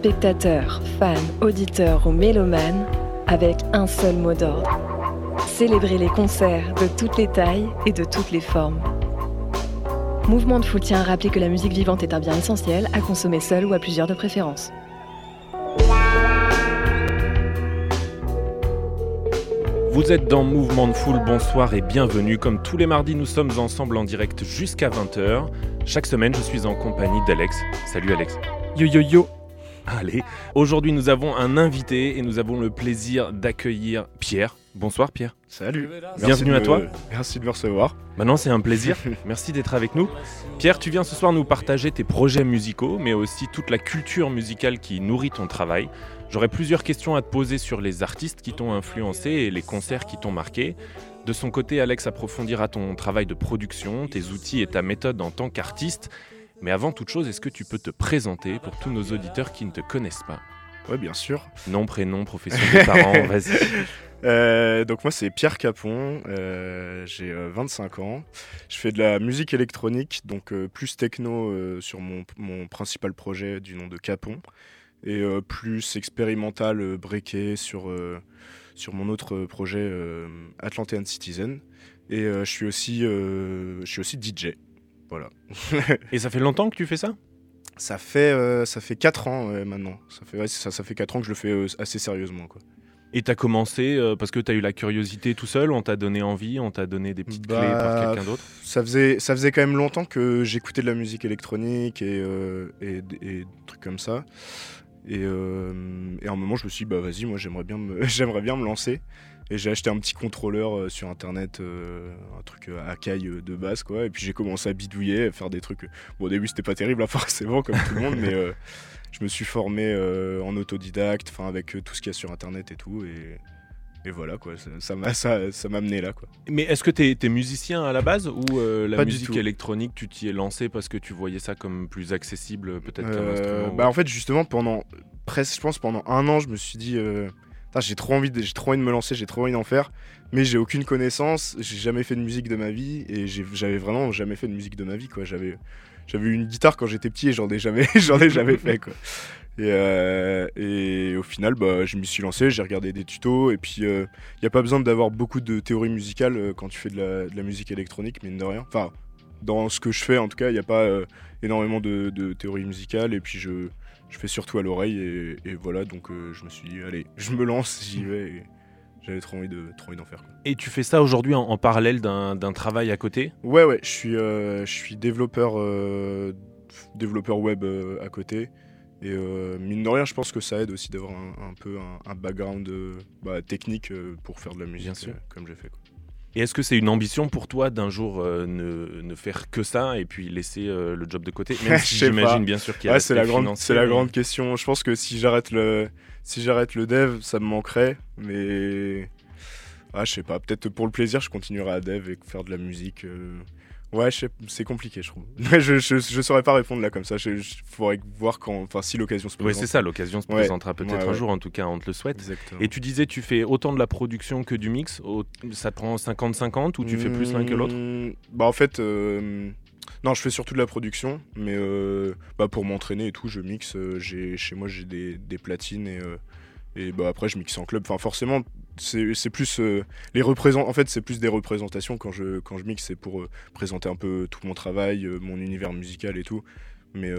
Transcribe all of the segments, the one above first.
spectateurs, fans, auditeurs ou mélomanes avec un seul mot d'ordre. Célébrer les concerts de toutes les tailles et de toutes les formes. Mouvement de Foule tient à rappeler que la musique vivante est un bien essentiel à consommer seul ou à plusieurs de préférence. Vous êtes dans Mouvement de Foule, bonsoir et bienvenue. Comme tous les mardis, nous sommes ensemble en direct jusqu'à 20h. Chaque semaine, je suis en compagnie d'Alex. Salut Alex. Yo yo yo Allez, aujourd'hui nous avons un invité et nous avons le plaisir d'accueillir Pierre. Bonsoir Pierre. Salut Bienvenue à me- toi. Merci de me recevoir. Maintenant c'est un plaisir. Merci d'être avec nous. Pierre, tu viens ce soir nous partager tes projets musicaux, mais aussi toute la culture musicale qui nourrit ton travail. J'aurais plusieurs questions à te poser sur les artistes qui t'ont influencé et les concerts qui t'ont marqué. De son côté, Alex approfondira ton travail de production, tes outils et ta méthode en tant qu'artiste. Mais avant toute chose, est-ce que tu peux te présenter pour tous nos auditeurs qui ne te connaissent pas Ouais, bien sûr. Nom, prénom, profession des parents, vas-y. Euh, donc moi c'est Pierre Capon, euh, j'ai euh, 25 ans. Je fais de la musique électronique, donc euh, plus techno euh, sur mon, mon principal projet du nom de Capon, et euh, plus expérimental euh, breaké sur, euh, sur mon autre projet euh, Atlantean Citizen. Et euh, je suis aussi euh, je suis aussi DJ. Voilà. Et ça fait longtemps que tu fais ça? Ça fait euh, ça fait 4 ans ouais, maintenant. Ça fait ouais, ça, ça fait 4 ans que je le fais euh, assez sérieusement quoi. Et t'as commencé euh, parce que t'as eu la curiosité tout seul, on t'a donné envie, on t'a donné des petites clés par Bah, quelqu'un d'autre? Ça faisait, ça faisait quand même longtemps que j'écoutais de la musique électronique et, et, et des trucs comme ça. Et, et à un moment, je me suis dit, bah vas-y, moi j'aimerais bien, me, j'aimerais bien me lancer. Et j'ai acheté un petit contrôleur euh, sur internet, euh, un truc à caille euh, de base, quoi. Et puis j'ai commencé à bidouiller, à faire des trucs. Bon, au début, c'était pas terrible, hein, forcément, comme tout le monde, mais euh, je me suis formé euh, en autodidacte, enfin avec tout ce qu'il y a sur internet et tout. Et, et voilà, quoi. Ça, m'a ça, ça m'a amené là, quoi. Mais est-ce que t'es es musicien à la base ou euh, la Pas musique électronique, tu t'y es lancé parce que tu voyais ça comme plus accessible peut-être qu'un instrument bah ou- en fait justement pendant presque je pense pendant un an je me suis dit euh, j'ai trop envie de, j'ai trop envie de me lancer j'ai trop envie d'en faire. Mais j'ai aucune connaissance j'ai jamais fait de musique de ma vie et j'avais vraiment jamais fait de musique de ma vie quoi. J'avais j'avais une guitare quand j'étais petit et j'en ai jamais j'en ai jamais fait quoi. Et, euh, au final bah, je m'y suis lancé j'ai regardé des tutos et puis il n'y a pas besoin d'avoir beaucoup de théorie musicale euh, quand tu fais de la, musique électronique mine de rien. Enfin dans ce que je fais en tout cas il n'y a pas euh, énormément de, de théorie musicale et puis je, je fais surtout à l'oreille et, et voilà donc euh, je me suis dit allez je me lance j'y vais et j'avais trop envie de trop envie d'en faire quoi. Et tu fais ça aujourd'hui en, en parallèle d'un d'un travail à côté? Ouais ouais je suis euh, je suis développeur euh, développeur web à côté et mine de rien je pense que ça aide aussi d'avoir un, un peu un, un background bah, technique pour faire de la musique comme j'ai fait quoi. Et est-ce que c'est une ambition pour toi d'un jour euh, ne, ne faire que ça et puis laisser euh, le job de côté? Même si j'imagine bien sûr qu'il y a Ouais, c'est la grande, c'est la grande question. Je pense que si j'arrête le, si j'arrête le dev, ça me manquerait. Mais ah, je sais pas. Peut-être pour le plaisir, je continuerai à dev et faire de la musique. euh. Ouais, c'est compliqué, je trouve. je, je, je saurais pas répondre là comme ça. Je- faudrait voir quand, enfin, si l'occasion se Oui, présente. c'est ça, l'occasion se Ouais. présentera peut-être Ouais, un jour, en tout cas, on te le souhaite. Exactement. Et tu disais, tu fais autant de la production que du mix Ça te prend 50-50 ou tu fais plus l'un que l'autre Mmh, Bah en fait, euh, non, je fais surtout de la production, mais euh, bah, pour m'entraîner et tout, je mixe. euh, chez moi j'ai des, des platines et euh, et bah après je mixe en club. Enfin forcément, c'est c'est plus euh, les représent. En fait, c'est plus des représentations quand je quand je mixe, c'est pour euh, présenter un peu tout mon travail, euh, mon univers musical et tout. Mais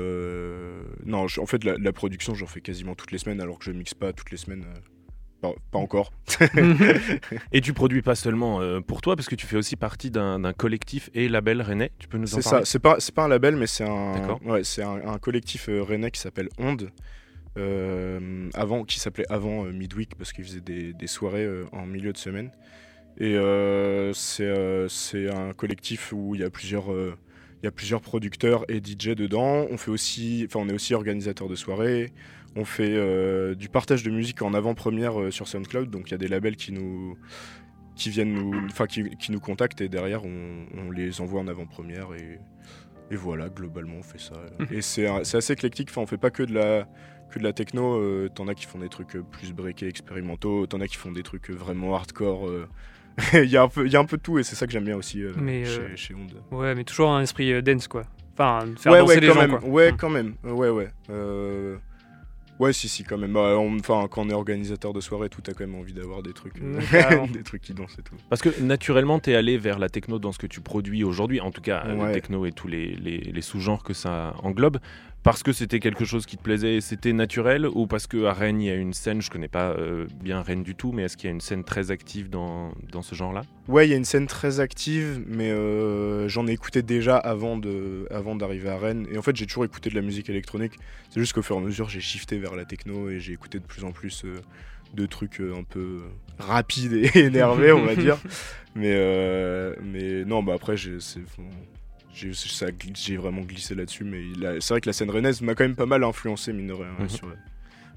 non, je- en fait, la, la production, j'en fais quasiment toutes les semaines, alors que je mixe pas toutes les semaines. pas, pas encore. Et tu produis pas seulement euh, pour toi, parce que tu fais aussi partie d'un collectif et label rennais. Tu peux nous en C'est parler? ça, c'est pas, c'est pas un label, mais c'est un, ouais, c'est un, un collectif euh, rennais qui s'appelle Onde, avant, qui s'appelait avant euh, Midweek, parce qu'ils faisaient des, des soirées euh, en milieu de semaine. Et euh, c'est euh, un collectif où il y a plusieurs, euh, il y a plusieurs producteurs et DJ dedans. On fait aussi, enfin, on est aussi organisateur de soirées. On fait euh, du partage de musique en avant-première euh, sur SoundCloud. Donc il y a des labels qui nous, qui viennent nous, enfin, qui, qui nous contactent et derrière on, on les envoie en avant-première et, et voilà, globalement on fait ça. et c'est assez éclectique. Enfin, on fait pas que de la que de la techno. euh, T'en as qui font des trucs euh, plus breakés, expérimentaux. T'en as qui font des trucs euh, vraiment hardcore. euh. Il y a un peu, il y a un peu de tout et c'est ça que j'aime bien aussi euh, Mais, chez, euh, chez Onde. Ouais, mais toujours un esprit euh, dance, quoi. Enfin, faire ouais, danser ouais, les quand gens, même. quoi. Ouais, Mm. quand même. Ouais, ouais. Euh, Ouais, si, si, quand même. Bah, Enfin, quand on est organisateur de soirée, tout a quand même envie d'avoir des trucs, euh, des trucs qui dansent et tout. Parce que naturellement, tu es allé vers la techno dans ce que tu produis aujourd'hui, en tout cas Ouais. la techno et tous les, les- les sous-genres que ça englobe, parce que c'était quelque chose qui te plaisait et c'était naturel, ou parce qu'à Rennes, il y a une scène, je connais pas euh, bien Rennes du tout, mais est-ce qu'il y a une scène très active dans, dans ce genre-là? Ouais, il y a une scène très active, mais euh, j'en ai écouté déjà avant de, avant d'arriver à Rennes. Et en fait, j'ai toujours écouté de la musique électronique. C'est juste qu'au fur et à mesure, j'ai shifté vers la techno et j'ai écouté de plus en plus euh, de trucs un peu rapides et énervés, on va dire. Mais, mais non, bah après, j'ai, j'ai, vraiment glissé là-dessus. Mais c'est vrai que la scène rennaise m'a quand même pas mal influencé, mine de rien. ouais, Mhm. sur-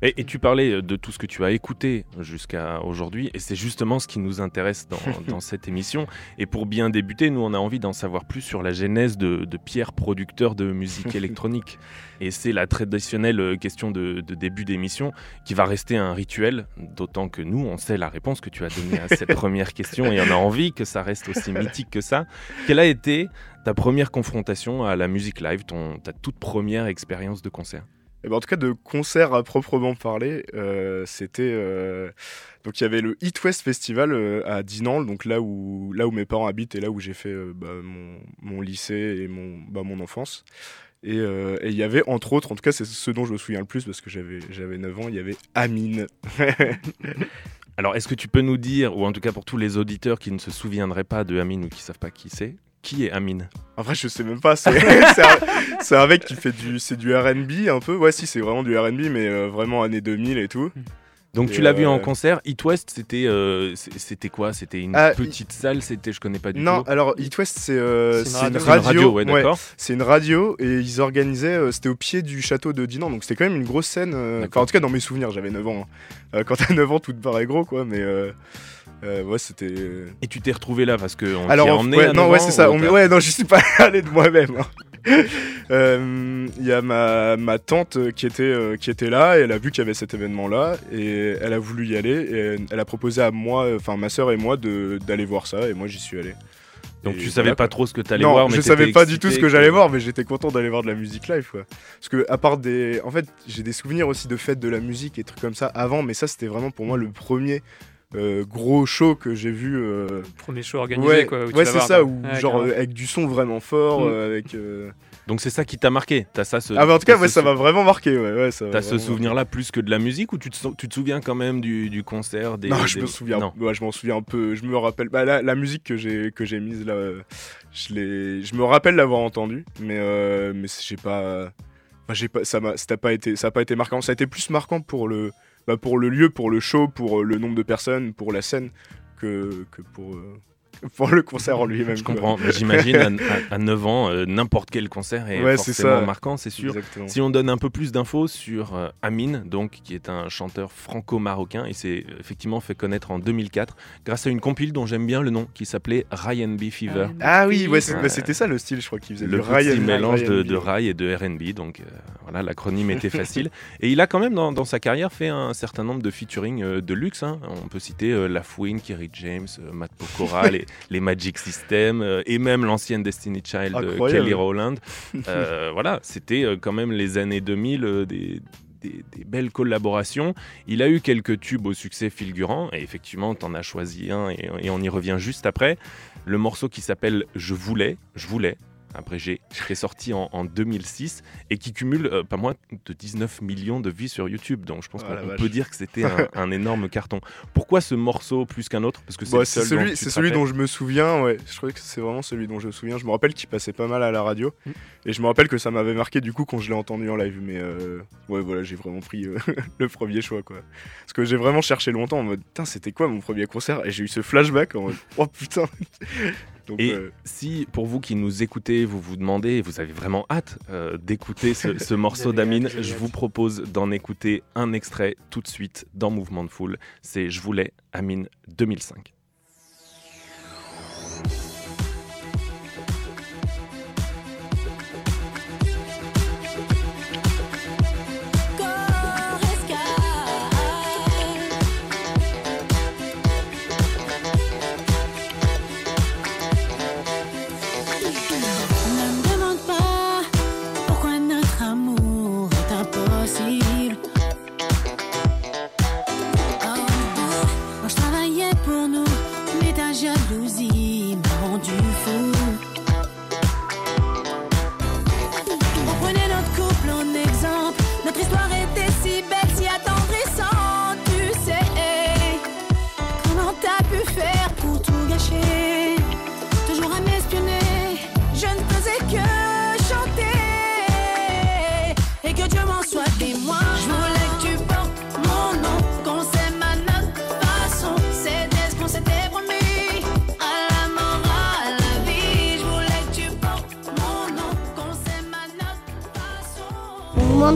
Et, et tu parlais euh, de tout ce que tu as écouté jusqu'à aujourd'hui, et c'est justement ce qui nous intéresse dans, dans cette émission. Et pour bien débuter, nous, on a envie d'en savoir plus sur la genèse de, de Pierre, producteur de musique électronique. Et c'est la traditionnelle euh, question de, de début d'émission qui va rester un rituel, d'autant que nous, on sait la réponse que tu as donnée à cette première question, et on a envie que ça reste aussi mythique que ça. Quelle a été ta première confrontation à la musique live, ton, ta toute première expérience de concert? Eh ben, en tout cas, de concert à proprement parler, euh, c'était. euh, donc, il y avait le Eat West Festival euh, à Dinant, donc là où, là où mes parents habitent et là où j'ai fait bah, mon, mon lycée et mon, bah, mon enfance. Et il y avait, entre autres, en tout cas, c'est ce dont je me souviens le plus parce que j'avais j'avais 9 ans, il y avait Amine. Alors, est-ce que tu peux nous dire, ou en tout cas pour tous les auditeurs qui ne se souviendraient pas de Amine ou qui savent pas qui c'est, qui est Amine? En vrai, je sais même pas. C'est un, mec qui fait du, c'est du RB un peu. Ouais, si, c'est vraiment du RB, mais euh, vraiment années 2000 et tout. Donc Et tu l'as vu euh, en concert. It West, c'était euh, c'était quoi? C'était une Ah, petite salle. C'était, je connais pas du Non, tout. alors Eat West, c'est euh, C'est une radio. C'est une radio. radio, ouais, ouais. d'accord. C'est une radio et ils organisaient, euh, c'était au pied du château de Dinan, donc c'était quand même une grosse scène. euh. Enfin, en tout cas, dans mes souvenirs, j'avais 9 ans. hein. Euh, quand t'as 9 ans, tout te paraît gros, quoi, mais euh, euh, ouais, c'était. euh, Et tu t'es retrouvé là parce que on Alors, emmené ouais, non, 9 ouais, c'est ça. ou on- t'as- ouais, non, je suis pas allé de moi-même. hein. Euh, Il y a ma, ma tante qui était, euh, qui était là, et elle a vu qu'il y avait cet événement-là, et elle a voulu y aller, et elle- elle a proposé à moi, enfin ma soeur et moi, d'aller voir ça, et moi j'y suis allé. Donc Et tu savais voilà, pas trop ce que t'allais voir, mais je savais pas du tout ce excité que j'allais voir, mais j'étais content d'aller voir de la musique live, quoi. Parce que à part des, en fait, j'ai des souvenirs aussi de fêtes de la musique et trucs comme ça avant, mais ça c'était vraiment pour moi le premier euh, gros show que j'ai vu. euh, Premier show organisé, ouais, quoi. ouais c'est ça, Ouais, genre euh, avec du son vraiment fort, Mm. euh, avec. euh, Donc c'est ça qui t'a marqué. T'as ça. Ce, Ah bah en tout cas, ouais, ça m'a vraiment marqué, ouais, ouais, T'as ce souvenir-là plus que de la musique ou tu te, sou- tu te souviens quand même du, du concert des. Non, je des- me souviens. Non. Ouais, je m'en souviens un peu. Je me rappelle. Bah, la, la musique que j'ai que j'ai mise là, je l'ai. Je me rappelle l'avoir entendue, mais euh, mais j'ai pas. Enfin, j'ai pas. Ça m'a. Pas été. Ça a pas été marquant. Ça a été plus marquant pour le. Bah, pour le lieu, pour le show, pour euh, le nombre de personnes, pour la scène, que que pour. Euh, pour le concert en lui-même. Je comprends. Mais J'imagine à, à- à 9 ans, euh, n'importe quel concert est Ouais, forcément ça. marquant, c'est sûr. Exactement. Si on donne un peu plus d'infos sur euh, Amine, donc, qui est un chanteur franco-marocain, il s'est effectivement fait connaître en 2004 grâce à une compile dont j'aime bien le nom, qui s'appelait Ryan B Fever. Ah oui, ouais, c'est- Ouais. bah, c'était ça le style, je crois qu'il faisait Le Ryan- mélange de, Ryan de B. rail et de R&B, donc euh, voilà, l'acronyme était facile. Et il a quand même dans, dans sa carrière fait un certain nombre de featuring euh, de luxe. hein. On peut citer euh, La Fouine, Kerry James, euh, Matt Pokora, les, les Magic System euh, et même l'ancienne Destiny Child, euh, Incroyable. Kelly Rowland. Euh, voilà, c'était quand même les années 2000 euh, des, des- des belles collaborations. Il a eu quelques tubes au succès fulgurant, et effectivement, t'en as choisi un, et, et on y revient juste après. Le morceau qui s'appelle Je voulais, je voulais, après G, qui est sorti en, en 2006 et qui cumule euh, pas moins de 19 millions de vues sur YouTube. Donc je pense Oh qu'on peut dire que c'était un, un énorme carton. Pourquoi ce morceau plus qu'un autre? Parce que c'est Bah, celui, c'est dont je me souviens, ouais. Je crois que c'est vraiment celui dont je me souviens. Je me rappelle qu'il passait pas mal à la radio. Mm. Et je me rappelle que ça m'avait marqué du coup quand je l'ai entendu en live. Mais euh, ouais, voilà, j'ai vraiment pris euh, le premier choix, quoi. Parce que j'ai vraiment cherché longtemps en mode, putain, c'était quoi mon premier concert? Et j'ai eu ce flashback en mode, oh putain. Donc, Et euh, si, pour vous qui nous écoutez, vous vous demandez, vous avez vraiment hâte euh, d'écouter ce, ce morceau d'Amine, je vous propose d'en écouter un extrait tout de suite dans Mouvement de Foule. C'est Je voulais, Amine 2005.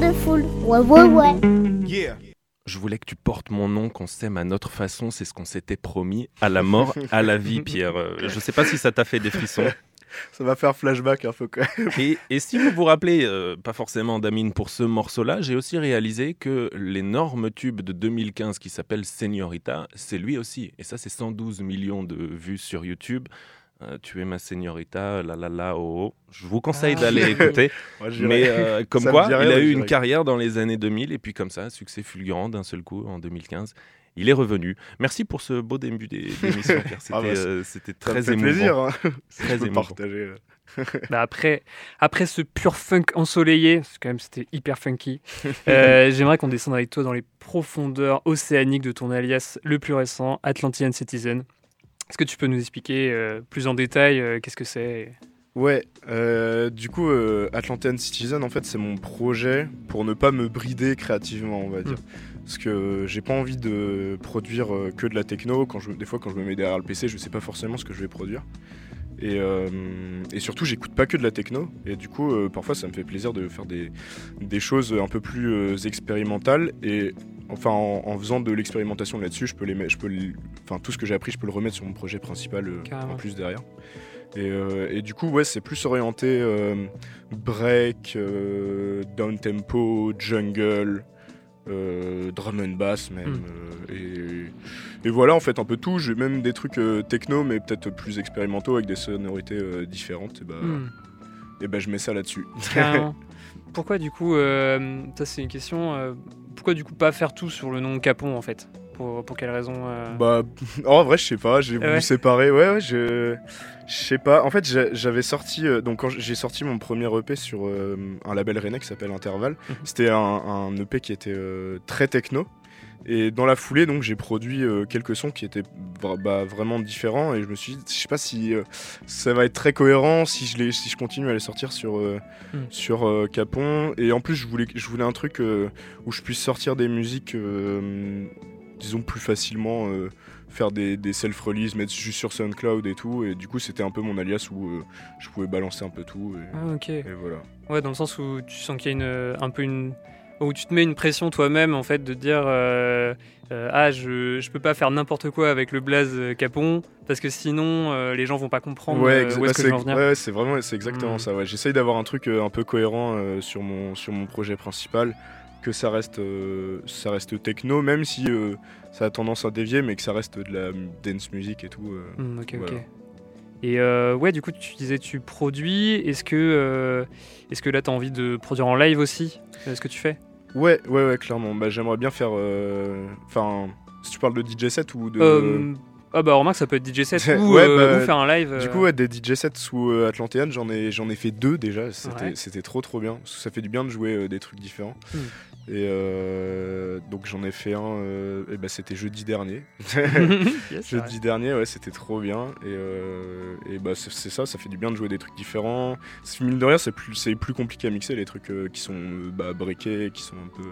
De foule. Ouais, ouais, ouais. yeah. Je voulais que tu portes mon nom, qu'on s'aime à notre façon, c'est ce qu'on s'était promis, à la mort, à la vie, Pierre. Euh, Je sais pas si ça t'a fait des frissons. Ça va faire flashback un peu quand même. Et, et si vous vous rappelez, euh, pas forcément d'Amine pour ce morceau-là, j'ai aussi réalisé que l'énorme tube de 2015 qui s'appelle Señorita, c'est lui aussi. Et ça, c'est 112 millions de vues sur YouTube. Euh, tu es ma Señorita, la la la, oh, oh. Je vous conseille Ah. d'aller écouter. Moi. Mais euh, comme Ça quoi, il a eu une carrière dans les années 2000 et puis comme ça, succès fulgurant d'un seul coup en 2015. Il est revenu. Merci pour ce beau début d'é- d'émission, Pierre. C'était Ah bah, euh, Ça très émouvant. plaisir. Hein. Très émouvant. partager. Bah après, après ce pur funk ensoleillé, parce que quand même c'était hyper funky, euh, j'aimerais qu'on descende avec toi dans les profondeurs océaniques de ton alias le plus récent, Atlantean Citizen. Est-ce que tu peux nous expliquer euh, plus en détail euh, qu'est-ce que c'est? Ouais, euh, du coup, Atlantean Citizen, en fait, c'est mon projet pour ne pas me brider créativement, on va dire. Parce que j'ai pas envie de produire que de la techno. Quand je, des fois, quand je me mets derrière le PC, je sais pas forcément ce que je vais produire. Et, euh, et surtout, j'écoute pas que de la techno. Et du coup, euh, parfois, ça me fait plaisir de faire des, des choses un peu plus euh, expérimentales. Et enfin, en, en faisant de l'expérimentation là-dessus, je peux les je peux, enfin, tout ce que j'ai appris, je peux le remettre sur mon projet principal euh, en plus derrière. Et, euh, et du coup, ouais, c'est plus orienté euh, break, down tempo, jungle, drum and bass même. Mm. euh, et, et voilà, en fait, un peu tout. J'ai même des trucs techno, mais peut-être plus expérimentaux avec des sonorités différentes. Et bah, Hmm, et bah, je mets ça là-dessus. Pourquoi du coup, euh, ça c'est une question, euh, pourquoi du coup pas faire tout sur le nom Capon en fait? Pour, pour quelle raison euh, Bah, en vrai, je sais pas, j'ai voulu Ouais. séparer. Ouais, ouais, je. Je sais pas. En fait, j'avais sorti. euh, donc, quand j'ai sorti mon premier EP sur un label rennais qui s'appelle Interval, Mhm. c'était un, un EP qui était très techno. Et dans la foulée, donc, j'ai produit euh, quelques sons qui étaient bah, vraiment différents. Et je me suis dit, je sais pas si euh, ça va être très cohérent si je, les, si je continue à les sortir sur, euh, Mhm. sur Capon. Et en plus, je voulais, je voulais un truc où je puisse sortir des musiques, disons, plus facilement. faire des, des self-release, mettre juste sur SoundCloud et tout. Et du coup, c'était un peu mon alias où euh, je pouvais balancer un peu tout. Et, Ah, ok. et voilà. Ouais, dans le sens où tu sens qu'il y a une, un peu une. Où tu te mets une pression toi-même, en fait, de dire euh, euh, Ah, je, je peux pas faire n'importe quoi avec le blaze euh, Capon, parce que sinon, euh, les gens vont pas comprendre Ouais, euh, où bah, est-ce que c'est je veux en venir. ouais, c'est vraiment, c'est exactement Mm. ça. Ouais. J'essaye d'avoir un truc un peu cohérent euh, sur mon sur mon projet principal, que ça reste euh, ça reste techno, même si euh, ça a tendance à dévier, mais que ça reste de la dance music et tout. euh. Hmm, ok, Voilà. ok. Et euh, ouais, du coup, tu disais tu produis. Est-ce que, euh, est-ce que là, tu as envie de produire en live aussi Est-ce que tu fais? Ouais, ouais, ouais, clairement. Bah, j'aimerais bien faire. euh, Enfin, si tu parles de DJ set ou de. Euh, Ah bah remarque, ça peut être DJ set ou, Ouais, euh, bah, ou faire un live. Du coup, ouais, des DJ sets sous euh, Atlantean, j'en ai, j'en ai fait deux déjà. C'était, Ouais. trop trop bien. Parce que ça fait du bien de jouer des trucs différents. Hmm. Et euh, donc j'en ai fait un. euh, et bah, c'était jeudi dernier. Yes, c'est vrai. jeudi dernier, ouais, c'était trop bien. Et, euh, et bah c'est, ça, ça fait du bien de jouer des trucs différents. C'est- Mine de rien, c'est plus, compliqué à mixer les trucs euh, qui sont bah, breakés, qui sont un peu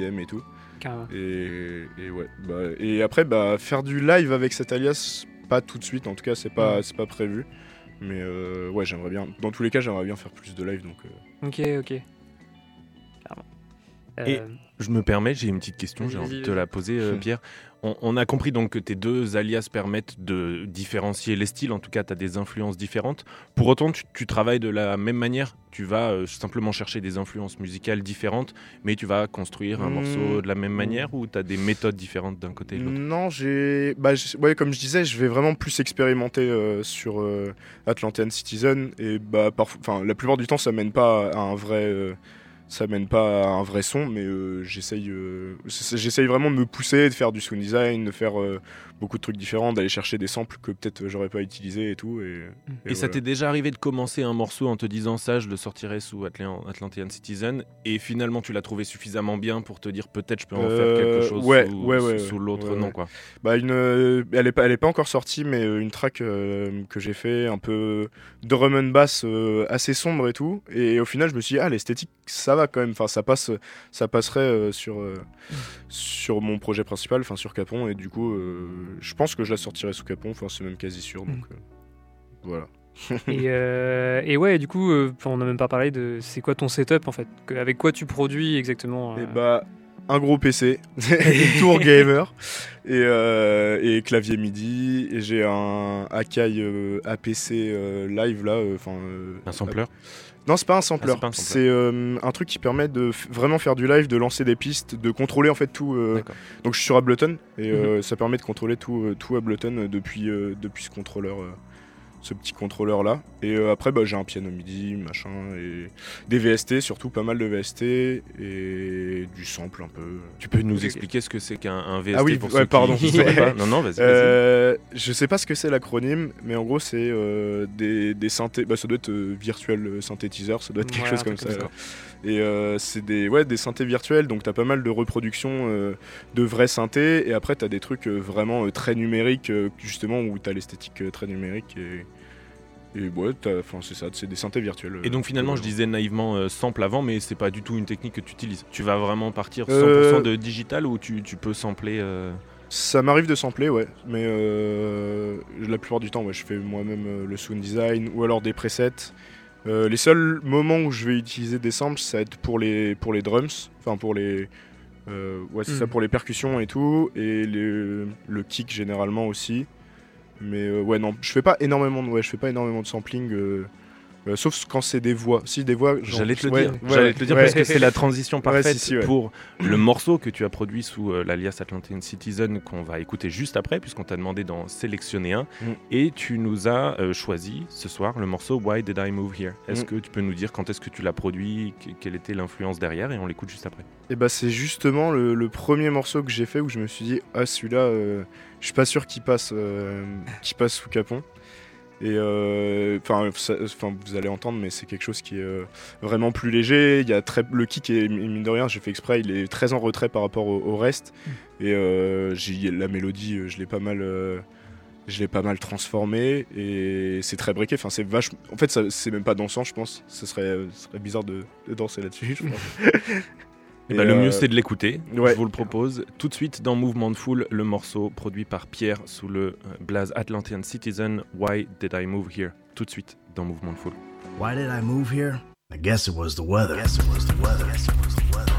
IDM et tout. Carrément. Et, et ouais. Bah, et après, bah, faire du live avec cet alias, pas tout de suite. En tout cas, c'est pas, Mm. c'est pas prévu. Mais euh, ouais, j'aimerais bien. Dans tous les cas, j'aimerais bien faire plus de live. Donc, euh, Ok, ok. Et- Euh, Je me permets, j'ai une petite question, j'ai envie de te la poser, euh, Pierre. On, on a compris donc que tes deux alias permettent de différencier les styles, en tout cas, tu as des influences différentes. Pour autant, tu, tu travailles de la même manière, tu vas euh, simplement chercher des influences musicales différentes, mais tu vas construire un Hmm. morceau de la même manière ou tu as des méthodes différentes d'un côté et de l'autre? Non, j'ai. Bah, ouais, comme je disais, je vais vraiment plus expérimenter euh, sur Atlantean Citizen. Et bah, parfois, enfin, la plupart du temps, ça mène pas à un vrai. Ça mène pas à un vrai son, mais euh, j'essaye, euh, j'essaye vraiment de me pousser, de faire du sound design, de faire euh, beaucoup de trucs différents, d'aller chercher des samples que peut-être euh, j'aurais pas utilisés et tout. Et, Et, ça voilà. t'est déjà arrivé de commencer un morceau en te disant ça, je le sortirai sous Atlan- Atlantean Citizen, et finalement tu l'as trouvé suffisamment bien pour te dire peut-être je peux en Euh, faire quelque chose ouais, sous, ouais, ouais, sous l'autre nom quoi. Bah une, euh, elle est pas, elle est pas encore sortie, mais euh, une track euh, que j'ai fait un peu drum and bass euh, assez sombre et tout. Et au final, je me suis dit ah l'esthétique ça va quand même. Enfin ça passe, ça passerait euh, sur euh, sur mon projet principal, enfin sur Capon. Et du coup, euh, je pense que je la sortirai sous Capon. Enfin c'est même quasi sûr. Donc euh, voilà. et, euh, et ouais, du coup, euh, on n'a même pas parlé de c'est quoi ton setup en fait? Que- Avec quoi tu produis exactement Et euh, bah un gros PC, une tour gamer et, euh, et clavier MIDI. Et j'ai un Akai euh, APC euh, live là. Enfin Un sampler? Non, c'est pas un Ah, sampler. c'est pas un sampler. c'est euh, un truc qui permet de vraiment faire du live, de lancer des pistes, de contrôler en fait tout. euh. Mhm. donc je suis sur Ableton et euh, ça permet de contrôler tout, tout Ableton depuis, depuis ce contrôleur. Ce petit contrôleur là et euh, après bah, j'ai un piano MIDI machin et des VST surtout pas mal de VST et du sample un peu Tu peux nous expliquer ce que c'est qu'un un VST Ah oui, pour ouais, ceux pardon. qui sauraient pas Non, non, vas-y. Euh, je sais pas ce que c'est l'acronyme, mais en gros c'est euh, des, des synthés. Bah, ça doit être euh, virtuel synthétiseur, ça doit être quelque Ouais, chose comme ça. Et euh, c'est des ouais des synthés virtuels, donc t'as pas mal de reproductions euh, de vrais synthés, et après t'as des trucs euh, vraiment euh, très numériques, euh, justement où t'as l'esthétique euh, très numérique et et ouais, c'est ça, c'est des synthés virtuels. euh, Et donc finalement, je disais naïvement euh, sample avant, mais c'est pas du tout une technique que tu utilises. Tu vas vraiment partir 100% Euh, de digital ou tu, tu peux sampler euh, Ça m'arrive de sampler, ouais, mais euh, la plupart du temps, ouais, je fais moi-même euh, le sound design ou alors des presets. Euh, les seuls moments où je vais utiliser des samples, ça va être pour les, pour les drums, enfin pour les, euh, ouais, c'est ça pour les percussions et tout, et les- le kick généralement aussi. Mais euh, ouais, non, je fais pas énormément de, ouais, je fais pas énormément de sampling. Euh, sauf quand c'est des voix. Si des voix, J'allais te le ouais, dire, ouais, J'allais te le dire ouais. parce que c'est la transition parfaite si, si, ouais. pour le morceau que tu as produit sous euh, l'alias Atlantean Citizen qu'on va écouter juste après puisqu'on t'a demandé d'en sélectionner un Mm. et tu nous as euh, choisi ce soir le morceau Why Did I Move Here? Est-ce Mm. que tu peux nous dire quand est-ce que tu l'as produit, que- quelle était l'influence derrière? Et on l'écoute juste après. Et bah c'est justement le, le premier morceau que j'ai fait où je me suis dit ah celui-là euh, je suis pas sûr qu'il passe qu'il passe sous Capon et euh, enfin vous allez entendre mais c'est quelque chose qui est euh, vraiment plus léger. Il y a très le kick est mine de rien j'ai fait exprès il est très en retrait par rapport au, au reste. Et euh, la mélodie je l'ai pas mal je l'ai pas mal transformé et c'est très breaké. Enfin c'est vachement en fait c'est même pas dansant je pense. Ce serait, euh, bizarre de, de danser là-dessus je pense Et, le euh, mieux c'est de l'écouter. ouais. Je vous le propose tout de suite dans Mouvement de Foule, le morceau produit par Pierre sous le euh, blaze Atlantean Citizen. Why Did I Move Here? Tout de suite dans Mouvement de Foule. Why did I move here? I guess it was the weather. Guess it was the weather. Guess it was the weather.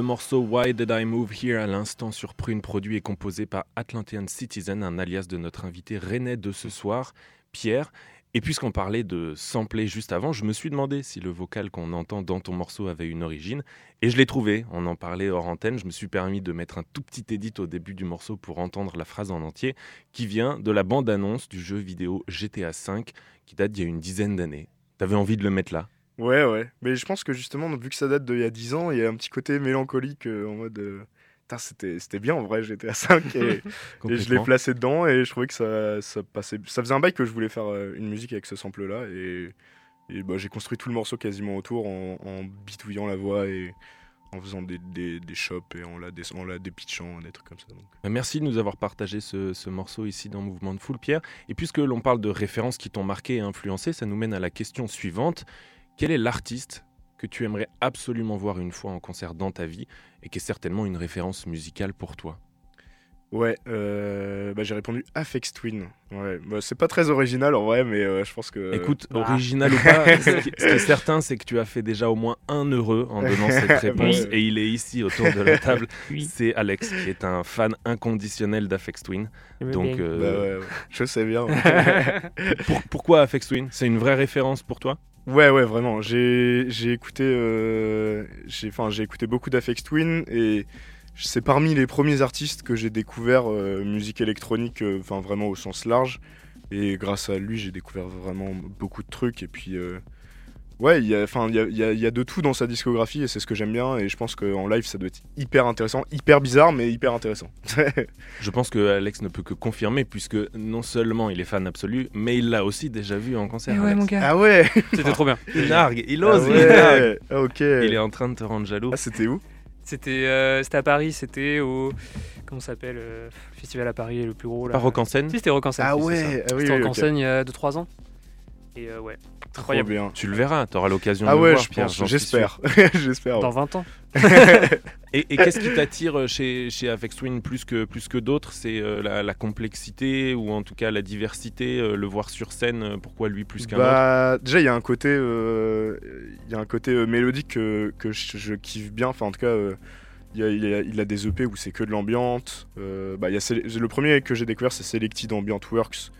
Le morceau Why Did I Move Here à l'instant sur Prune produit et composé par Atlantean Citizen, un alias de notre invité rennais de ce soir, Pierre. Et puisqu'on parlait de sampler juste avant, je me suis demandé si le vocal qu'on entend dans ton morceau avait une origine. Et je l'ai trouvé. On en parlait hors antenne. Je me suis permis de mettre un tout petit édit au début du morceau pour entendre la phrase en entier, qui vient de la bande-annonce du jeu vidéo GTA V, qui date d'il y a une dizaine d'années. T'avais envie de le mettre là? Ouais, ouais. Mais je pense que justement, vu que ça date d'il y a 10 ans, il y a un petit côté mélancolique euh, en mode. euh, c'était c'était bien en vrai, j'étais à 5 et, et je l'ai placé dedans et je trouvais que ça, ça passait. Ça faisait un bail que je voulais faire euh, une musique avec ce sample là et, et bah, j'ai construit tout le morceau quasiment autour en, en bitouillant la voix et en faisant des, des, des chops et en la, des, en la dépitchant, des trucs comme ça. Donc. Bah, Merci de nous avoir partagé ce, ce morceau ici dans Mouvement de Foule, Pierre. Et puisque l'on parle de références qui t'ont marqué et influencé, ça nous mène à la question suivante. Quel est l'artiste que tu aimerais absolument voir une fois en concert dans ta vie et qui est certainement une référence musicale pour toi? Ouais, euh, bah, j'ai répondu Afex Twin. Ouais, bah, c'est pas très original en vrai, mais euh, je pense que. Écoute, bah. original ou pas, ce qui ce qui est certain, c'est que tu as fait déjà au moins un heureux en donnant cette réponse Oui. et il est ici autour de la table. Oui. C'est Alex qui est un fan inconditionnel d'Afex Twin. Donc, euh, ouais, je sais bien. pour- pourquoi Afex Twin? C'est une vraie référence pour toi? Ouais, ouais, vraiment. J'ai écouté, euh, j'ai écouté beaucoup d'Afex Twin et c'est parmi les premiers artistes que j'ai découvert euh, musique électronique, euh, enfin vraiment au sens large. Et grâce à lui, j'ai découvert vraiment beaucoup de trucs. Et puis, ouais, il y a, enfin, il y a, il y a- il y a de tout dans sa discographie et c'est ce que j'aime bien. Et je pense qu'en live, ça doit être hyper intéressant, hyper bizarre, mais hyper intéressant. Je pense que Alex ne peut que confirmer puisque non seulement il est fan absolu, mais il l'a aussi déjà vu en concert. Eh ouais, Alex. mon gars. ah ouais, C'était trop bien. Il nargue, il ah ose, il nargue. ok. Il est en train de te rendre jaloux. Ah, c'était où? C'était euh, c'était à Paris, c'était au. Comment ça s'appelle euh, Le festival à Paris, le plus gros là. Pas Rock en scène Si, c'était Rock en scène. Ah ouais, ah oui, C'était oui, Rock en scène il y a 2-3 ans. Et euh, ouais, Trop bien. Tu le verras, tu auras l'occasion Ah de le ouais, voir, je Pierre, j'espère. j'espère. Dans ouais. 20 ans. Et, et qu'est-ce qui t'attire chez, chez Afex Twin plus que, plus que d'autres? C'est euh, la, la complexité ou en tout cas la diversité, euh, le voir sur scène, euh, pourquoi lui plus qu'un autre? Bah, déjà, il y a un côté, euh, il y a un côté euh, mélodique que, que je, je kiffe bien. Enfin, en tout cas, euh, il, y a, il, a, il a des EP où c'est que de l'ambiante. Euh, bah, il y a Sele- le premier que j'ai découvert, c'est Selected Ambient Works.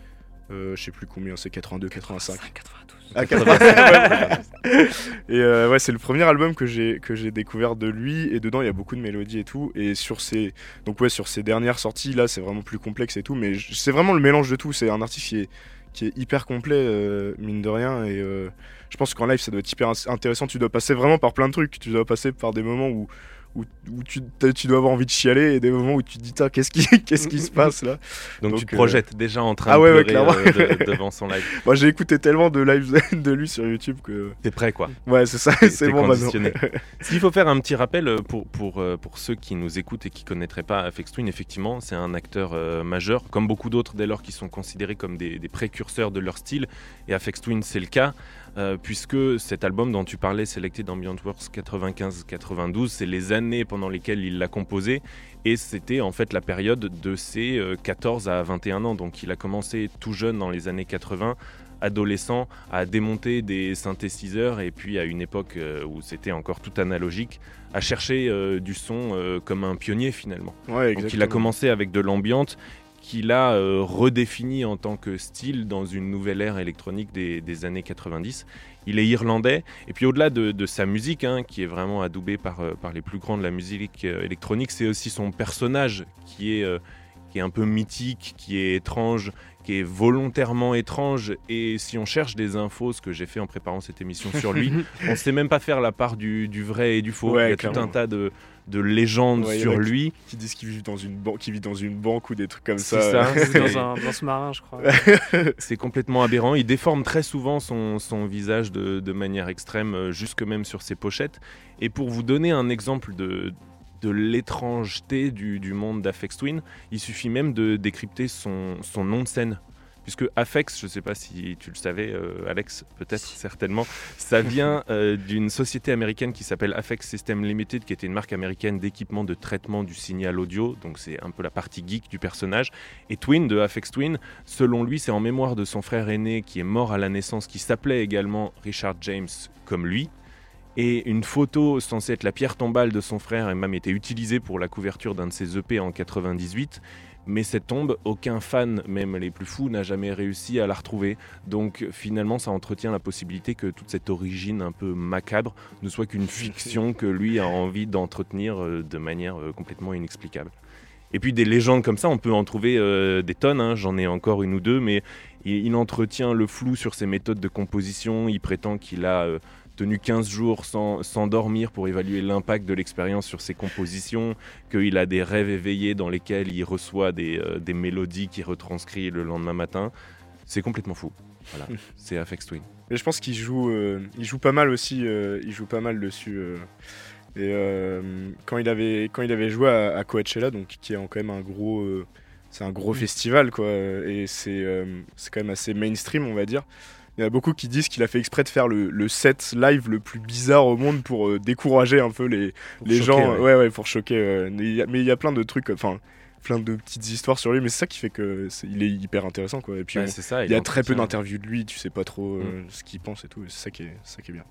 Euh, je sais plus combien, c'est 82, 85. 92. Ah, 85, ouais. et euh, ouais, c'est le premier album que j'ai que j'ai découvert de lui et dedans il y a beaucoup de mélodies et tout et sur ses donc ouais sur ses dernières sorties là c'est vraiment plus complexe et tout mais c'est vraiment le mélange de tout. C'est un artiste qui est qui est hyper complet euh, mine de rien et je pense qu'en live ça doit être hyper intéressant. Tu dois passer vraiment par plein de trucs. Tu dois passer par des moments où où, où tu, dois avoir envie de chialer et des moments où tu te dis qu'est-ce qui, qu'est-ce qui se passe là Donc, Donc, tu te euh, projettes déjà en train ah de ouais, ouais, pleurer clairement. euh, de- devant son live. Moi j'ai écouté tellement de lives de lui sur YouTube que. T'es prêt quoi Ouais, c'est ça, c'est bon conditionné. maintenant. S'il faut faire un petit rappel euh, pour, pour, euh, pour ceux qui nous écoutent et qui connaîtraient pas Aphex Twin, effectivement, c'est un acteur euh, majeur, comme beaucoup d'autres dès lors qui sont considérés comme des, des précurseurs de leur style. Et Aphex Twin, c'est le cas, euh, puisque cet album dont tu parlais, Selected Ambient Works 95-92, c'est les années pendant lesquelles il l'a composé. Et c'était en fait la période de ses euh, 14 à 21 ans. Donc il a commencé tout jeune dans les années 80 adolescent à démonter des synthétiseurs et puis à une époque euh, où c'était encore tout analogique, à chercher euh, du son euh, comme un pionnier finalement. Ouais, Donc il a commencé avec de l'ambiante qu'il a euh, redéfini en tant que style dans une nouvelle ère électronique des, des années 90. Il est irlandais et puis au-delà de, de sa musique, hein, qui est vraiment adoubée par, euh, par les plus grands de la musique euh, électronique, c'est aussi son personnage qui est, euh, qui est un peu mythique, qui est étrange, qui est volontairement étrange. Et si on cherche des infos, ce que j'ai fait en préparant cette émission sur lui, on sait même pas faire la part du, du vrai et du faux. Ouais, Il y a tout un tas de, de légendes Ouais, sur qui- lui. Qui disent qu'il vit dans une banque, qui vit dans une banque ou des trucs comme C'est ça. ça. C'est dans un, dans ce marin, je crois. C'est complètement aberrant. Il déforme très souvent son, son visage de, de manière extrême, euh, jusque même sur ses pochettes. Et pour vous donner un exemple de, de l'étrangeté du, du monde d'Afex Twin, il suffit même de décrypter son, son nom de scène. Puisque Afex, je ne sais pas si tu le savais, euh, Alex, peut-être, certainement, ça vient euh, d'une société américaine qui s'appelle Afex System Limited, qui était une marque américaine d'équipement de traitement du signal audio. Donc c'est un peu la partie geek du personnage. Et Twin, de Afex Twin, selon lui, c'est en mémoire de son frère aîné qui est mort à la naissance, qui s'appelait également Richard James comme lui. Et une photo censée être la pierre tombale de son frère a même été utilisée pour la couverture d'un de ses EP en 98. Mais cette tombe, aucun fan, même les plus fous, n'a jamais réussi à la retrouver. Donc finalement, ça entretient la possibilité que toute cette origine un peu macabre ne soit qu'une fiction que lui a envie d'entretenir euh, de manière euh, complètement inexplicable. Et puis des légendes comme ça, on peut en trouver euh, des tonnes, hein. j'en ai encore une ou deux, mais il, il entretient le flou sur ses méthodes de composition, il prétend qu'il a euh, tenu 15 jours sans, sans dormir pour évaluer l'impact de l'expérience sur ses compositions, qu'il a des rêves éveillés dans lesquels il reçoit des, euh, des mélodies qu'il retranscrit le lendemain matin. C'est complètement fou. Voilà, c'est Afex Twin. Mais je pense qu'il joue, euh, il joue pas mal aussi. euh, il joue pas mal dessus. et quand il avait, quand il avait joué à, à Coachella, donc qui est quand même un gros, c'est un gros festival quoi. Et c'est, euh, c'est quand même assez mainstream, on va dire. Il y en a beaucoup qui disent qu'il a fait exprès de faire le, le set live le plus bizarre au monde pour euh, décourager un peu les, les choquer, gens. ouais. Ouais, ouais, pour choquer. euh, mais il y a- y plein de trucs, enfin, plein de petites histoires sur lui. Mais c'est ça qui fait que c'est- il est hyper intéressant quoi. Et puis Ouais, on- c'est ça, il y a très peu d'interviews de lui, tu sais pas trop euh, ce qu'il pense et tout. et C'est ça qui est, c'est ça qui est bien.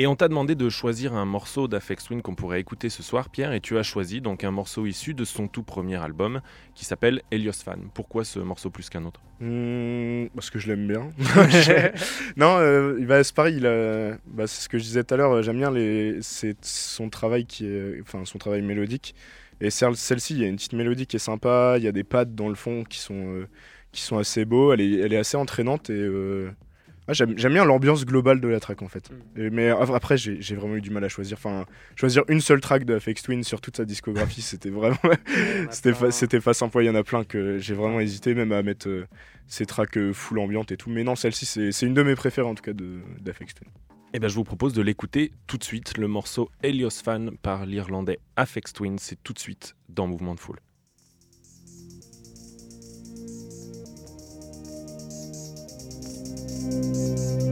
Et on t'a demandé de choisir un morceau d'Afex Twin qu'on pourrait écouter ce soir, Pierre, et tu as choisi donc un morceau issu de son tout premier album qui s'appelle Helios Fan. Pourquoi ce morceau plus qu'un autre? Hmm, parce que je l'aime bien. non, euh, va- c'est pareil. bah, c'est ce que je disais tout à l'heure. J'aime bien les, c'est son travail qui est, enfin, son travail mélodique. Et celle- celle-ci, il y a une petite mélodie qui est sympa. Il y a des pads dans le fond qui sont, euh, qui sont assez beaux. Elle est, elle est assez entraînante et euh, j'aime, j'aime bien l'ambiance globale de la track en fait. Et- mais après, j'ai, j'ai vraiment eu du mal à choisir. Enfin, choisir une seule track de FX Twin sur toute sa discographie, c'était vraiment, c'était, fa- c'était pas simple. Ouais, Il y en a plein que j'ai vraiment hésité même à mettre euh, ces tracks euh, full ambiante et tout. Mais non, celle-ci, c'est, c'est une de mes préférées en tout cas de, d'Afex Twin. Eh ben, je vous propose de l'écouter tout de suite, le morceau Helios Fan par l'Irlandais Afex Twin. C'est tout de suite dans Mouvement de Foule. Música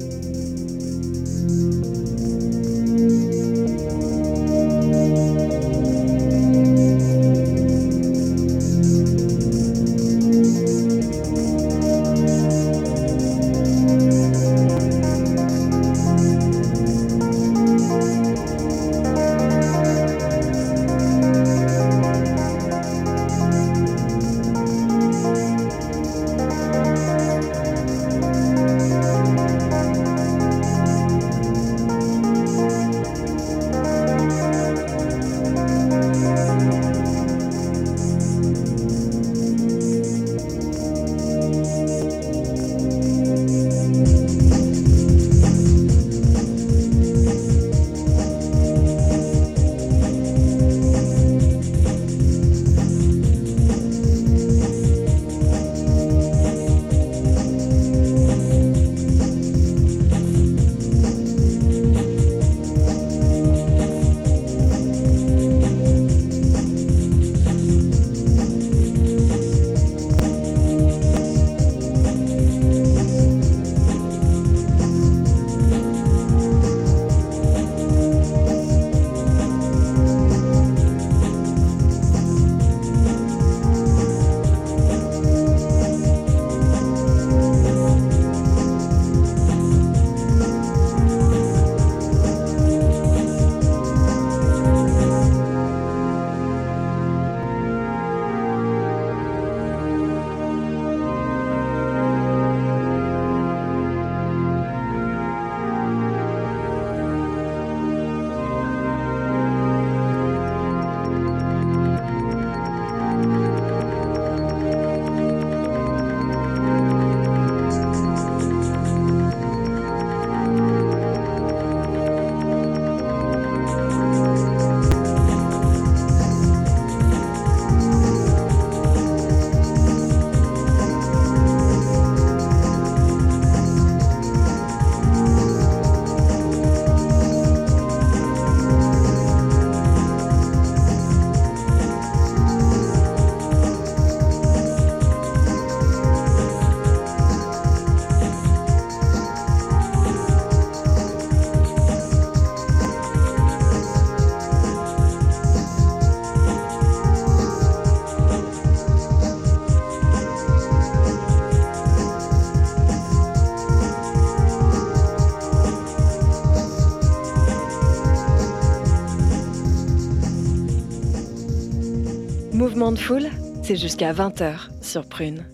de foule, c'est jusqu'à 20h sur Prune.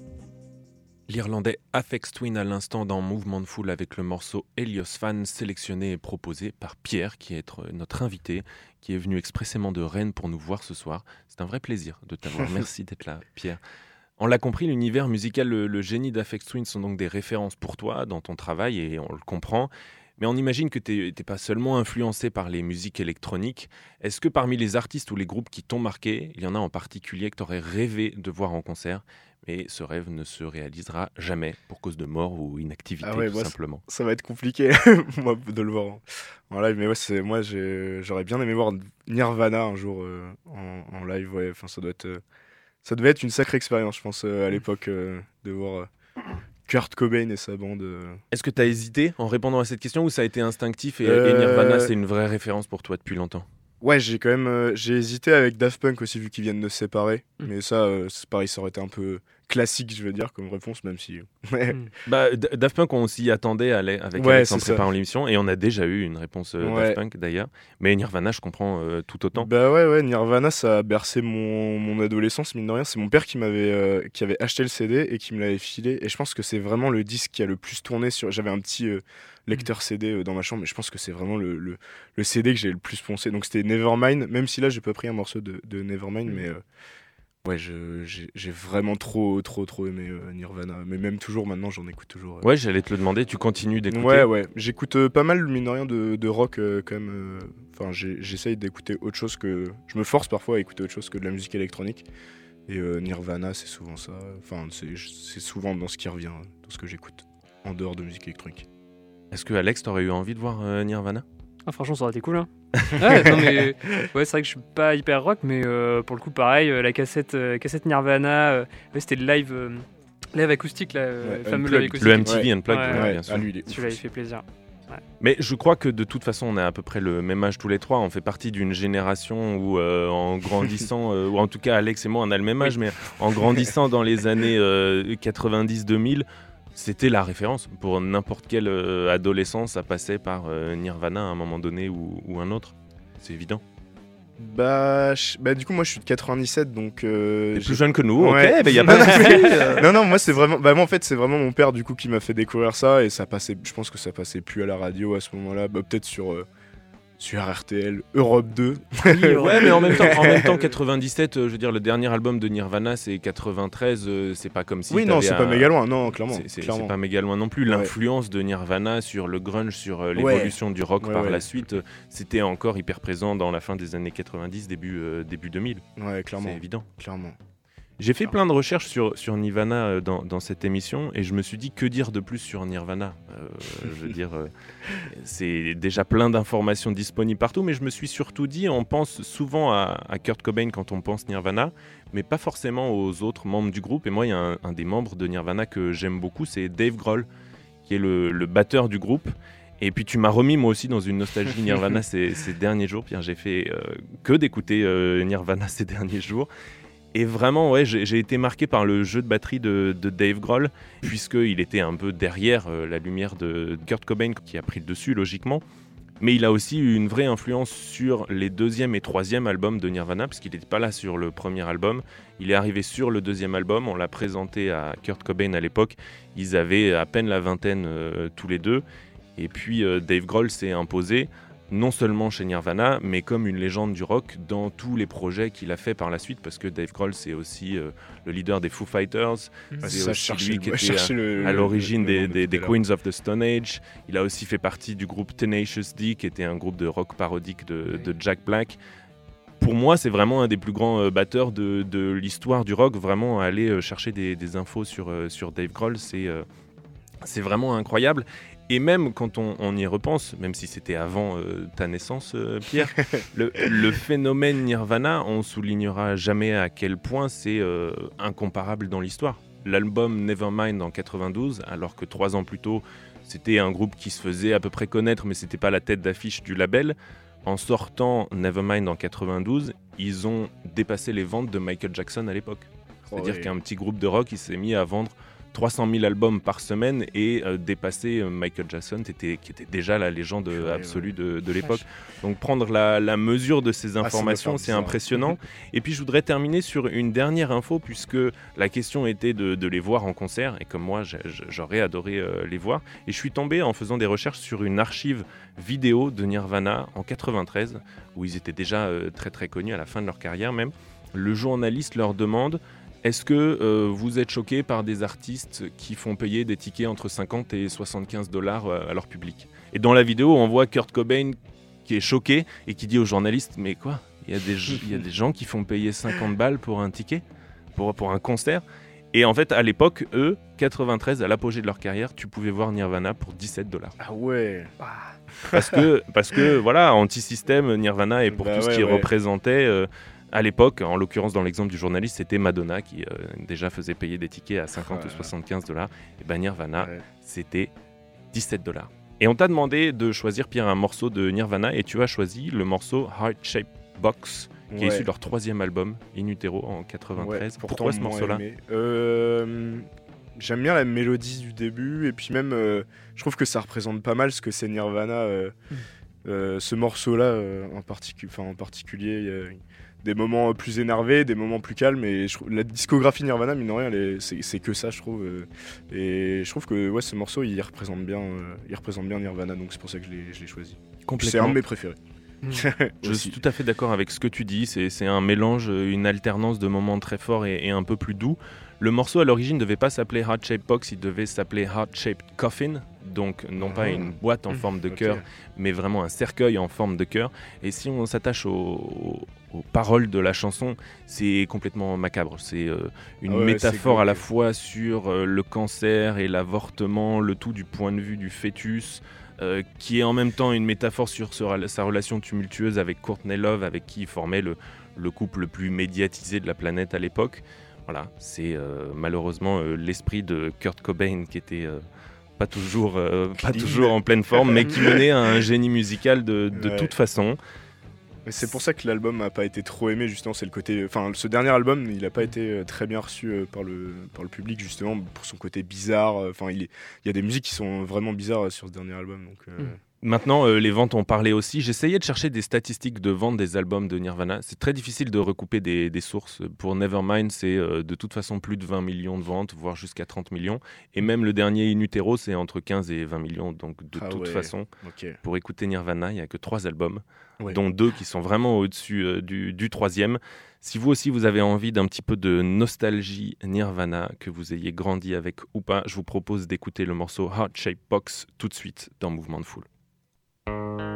L'Irlandais Afex Twin à l'instant dans Mouvement de Foule avec le morceau Helios Fan sélectionné et proposé par Pierre qui est notre invité, qui est venu expressément de Rennes pour nous voir ce soir. C'est un vrai plaisir de t'avoir. Merci d'être là Pierre. On l'a compris, l'univers musical, le, le génie d'Afex Twin sont donc des références pour toi dans ton travail et on le comprend. Mais on imagine que tu n'es pas seulement influencé par les musiques électroniques. Est-ce que parmi les artistes ou les groupes qui t'ont marqué, il y en a en particulier que tu aurais rêvé de voir en concert mais ce rêve ne se réalisera jamais pour cause de mort ou inactivité, Ah ouais, tout moi, simplement? Ça va être compliqué moi, de le voir en- live, mais ouais, moi j'aurais bien aimé voir Nirvana un jour euh, en, en live. Ouais, enfin ça doit être, euh, ça devait être une sacrée expérience, je pense, euh, à l'époque euh, de voir Kurt Cobain et sa bande. euh. Est-ce que tu as hésité en répondant à cette question ou ça a été instinctif et, et Euh, Nirvana, c'est une vraie référence pour toi depuis longtemps? Ouais, j'ai quand même euh, j'ai hésité avec Daft Punk aussi vu qu'ils viennent de se séparer, Mm. mais ça c'est pareil, ça aurait été un peu classique, je veux dire, comme réponse, même si. Ouais. Mm. bah, Daft Punk, on s'y attendait à avec Ouais, Alex en préparant l'émission et on a déjà eu une réponse euh, Ouais. Daft Punk d'ailleurs. Mais Nirvana, je comprends euh, tout autant. Bah ouais, ouais, Nirvana, ça a bercé mon, mon adolescence, mine de rien. C'est mon père qui m'avait euh, qui avait acheté le CD et qui me l'avait filé. Et je pense que c'est vraiment le disque qui a le plus tourné sur. J'avais un petit euh, lecteur CD euh, dans ma chambre, mais je pense que c'est vraiment le, le, le CD que j'ai le plus poncé. Donc c'était Nevermind, même si là j'ai pas pris un morceau de, de Nevermind, Mm. mais euh, ouais, j'ai vraiment trop, trop, trop aimé euh, Nirvana. Mais même toujours maintenant, j'en écoute toujours. euh. Ouais, j'allais te le demander, tu continues d'écouter? Ouais, ouais. J'écoute euh, pas mal, mine de rien, de, de rock euh, quand même. Enfin, j'essaye d'écouter autre chose que. Je me force parfois à écouter autre chose que de la musique électronique. Et euh, Nirvana, c'est souvent ça. Enfin, c'est souvent dans ce qui revient, dans ce que j'écoute, en dehors de musique électronique. Est-ce que Alex, t'aurais eu envie de voir euh, Nirvana? Ah, franchement, ça aurait été cool. Hein. Ouais, non, mais ouais, c'est vrai que je suis pas hyper rock, mais euh, pour le coup, pareil, euh, la cassette, euh, cassette Nirvana, euh, ouais, c'était le live, euh, live acoustique, là, Ouais, le fameux live acoustique. Le MTV Ouais. Unplugged, Ouais, ouais, ouais. bien sûr. ah, Celui-là, il fait plaisir. Mais je crois que de toute façon, on a à peu près le même âge tous les trois. On fait partie d'une génération où, euh, en grandissant, euh, ou en tout cas Alex et moi, on a le même âge, mais en grandissant dans les années euh, 90-2000, c'était la référence. Pour n'importe quel euh, adolescent, ça passait par euh, Nirvana à un moment donné ou, ou un autre. C'est évident. Bah, je- bah, du coup, moi, je suis de 97, donc. euh, plus jeune que nous, Ouais. ok, il y a pas de non, non, moi c'est vraiment. Bah, moi en fait, c'est vraiment mon père du coup qui m'a fait découvrir ça et ça passait. Je pense que ça passait plus à la radio à ce moment-là. Bah, peut-être sur euh, sur RTL, Europe 2. ouais, mais en même temps, en même temps 97, euh, je veux dire, le dernier album de Nirvana, c'est 93. euh, c'est pas comme si. oui, non, c'est pas méga loin, non, clairement. C'est- pas méga loin non plus. Ouais. L'influence de Nirvana sur le grunge, sur euh, Ouais. l'évolution du rock Ouais, par la suite, euh, c'était encore hyper présent dans la fin des années 90, début, euh, début 2000. Ouais, clairement, C'est évident. clairement. J'ai fait plein de recherches sur, sur Nirvana euh, dans, dans cette émission et je me suis dit que dire de plus sur Nirvana? Euh, Je veux dire, euh, c'est déjà plein d'informations disponibles partout, mais je me suis surtout dit, on pense souvent à, à Kurt Cobain quand on pense Nirvana, mais pas forcément aux autres membres du groupe. Et moi, il y a un, un des membres de Nirvana que j'aime beaucoup, c'est Dave Grohl, qui est le, le batteur du groupe. Et puis tu m'as remis moi aussi dans une nostalgie Nirvana ces, ces derniers jours. Pierre, j'ai fait euh, que d'écouter euh, Nirvana ces derniers jours. Et vraiment, j'ai été marqué par le jeu de batterie de, de Dave Grohl, puisqu'il était un peu derrière euh, la lumière de Kurt Cobain, qui a pris le dessus logiquement. Mais il a aussi eu une vraie influence sur les deuxième et troisième albums de Nirvana, puisqu'il n'était pas là sur le premier album. Il est arrivé sur le deuxième album, on l'a présenté à Kurt Cobain à l'époque. Ils avaient à peine la vingtaine euh, tous les deux. Et puis euh, Dave Grohl s'est imposé, non seulement chez Nirvana, mais comme une légende du rock dans tous les projets qu'il a fait par la suite, parce que Dave Grohl, c'est aussi euh, le leader des Foo Fighters, Ouais, c'est aussi lui qui était à l'origine des. Queens of the Stone Age. Il a aussi fait partie du groupe Tenacious D, qui était un groupe de rock parodique de, de Jack Black. Pour moi, c'est vraiment un des plus grands euh, batteurs de, de l'histoire du rock. Vraiment, aller euh, chercher des, des infos sur, euh, sur Dave Grohl, c'est euh, c'est vraiment incroyable. Et même quand on, on y repense, même si c'était avant euh, ta naissance, euh, Pierre, le, le phénomène Nirvana, on soulignera jamais à quel point c'est euh, incomparable dans l'histoire. L'album Nevermind en 92, alors que trois ans plus tôt, c'était un groupe qui se faisait à peu près connaître, mais c'était pas la tête d'affiche du label. En sortant Nevermind en 92, ils ont dépassé les ventes de Michael Jackson à l'époque. C'est-à-dire Oh, oui. qu'un petit groupe de rock, il s'est mis à vendre 300 000 albums par semaine et euh, dépasser euh, Michael Jackson, t'étais- qui était déjà la légende Purée, absolue de, de l'époque. Donc prendre la, la mesure de ces doit informations, c'est impressionnant. et puis je voudrais terminer sur une dernière info, puisque la question était de, de les voir en concert, et comme moi j'aurais adoré euh, les voir. Et je suis tombé en faisant des recherches sur une archive vidéo de Nirvana en 93, où ils étaient déjà euh, très très connus à la fin de leur carrière même. Le journaliste leur demande est-ce que euh, vous êtes choqué par des artistes qui font payer des tickets entre 50 et 75 dollars euh, à leur public? Et dans la vidéo, on voit Kurt Cobain qui est choqué et qui dit au journaliste Mais quoi? Il y, a des g- il y a des gens qui font payer 50 balles pour un ticket? Pour, pour un concert? Et en fait, à l'époque, eux, 93, à l'apogée de leur carrière, tu pouvais voir Nirvana pour 17 dollars. Ah ouais. Parce que, parce que voilà, anti-système, Nirvana, et pour Bah tout ouais, ce qu'ils ouais. représentaient, euh, à l'époque, en l'occurrence dans l'exemple du journaliste, c'était Madonna qui euh, déjà faisait payer des tickets à 50 Oh ou là là. 75 dollars. Et ben Nirvana, Ouais. c'était 17 dollars. Et on t'a demandé de choisir, Pierre, un morceau de Nirvana, et tu as choisi le morceau Heart Shape Box, qui est issu de leur troisième album, In Utero, en 93. Ouais, Pourquoi ce morceau-là. Euh, J'aime bien la mélodie du début et puis même euh, je trouve que ça représente pas mal ce que c'est Nirvana. euh, euh, ce morceau-là euh, en, particu- enfin, en particulier, des moments plus énervés, des moments plus calmes et je la discographie Nirvana, mine de rien, c'est que ça je trouve. euh, et je trouve que ouais, ce morceau il représente bien, euh, il représente bien Nirvana donc c'est pour ça que je l'ai je choisi. C'est un de mes préférés. Je Aussi. suis tout à fait d'accord avec ce que tu dis. C'est un mélange, une alternance de moments très forts et, et un peu plus doux. Le morceau à l'origine ne devait pas s'appeler Heart Shaped Box, il devait s'appeler Heart Shaped Coffin. Donc, non pas Ah. une boîte en Mmh, forme de cœur, mais vraiment un cercueil en forme de cœur. Et si on s'attache aux, aux paroles de la chanson, c'est complètement macabre. C'est euh, une Ah ouais, métaphore à la fois sur euh, le cancer et l'avortement, le tout du point de vue du fœtus. euh, qui est en même temps une métaphore sur ce- sa relation tumultueuse avec Courtney Love, avec qui il formait le, le couple le plus médiatisé de la planète à l'époque. Voilà, c'est euh, malheureusement euh, l'esprit de Kurt Cobain qui était euh, pas toujours, euh, pas Clean. toujours en pleine forme, mais qui menait à un génie musical de, de Ouais. toute façon. Mais c'est pour ça que l'album n'a pas été trop aimé, justement. C'est le côté. Enfin, ce dernier album, il n'a pas été euh, très bien reçu par, le, par le public, justement, pour son côté bizarre. Enfin, il, est- il y a des musiques qui sont vraiment bizarres sur ce dernier album. Donc, euh, Mm. Maintenant, euh, les ventes ont parlé aussi. J'essayais de chercher des statistiques de vente des albums de Nirvana. C'est très difficile de recouper des, des sources. Pour Nevermind, c'est euh, de toute façon plus de 20 millions de ventes, voire jusqu'à 30 millions. Et même le dernier In Utero, c'est entre 15 et 20 millions. Donc de Ah toute ouais. façon, pour écouter Nirvana, il n'y a que trois albums, Ouais. dont deux qui sont vraiment au-dessus euh, du, du troisième. Si vous aussi vous avez envie d'un petit peu de nostalgie Nirvana, que vous ayez grandi avec ou pas, je vous propose d'écouter le morceau Heart Shape Box tout de suite dans Mouvement de Foule. Thank you.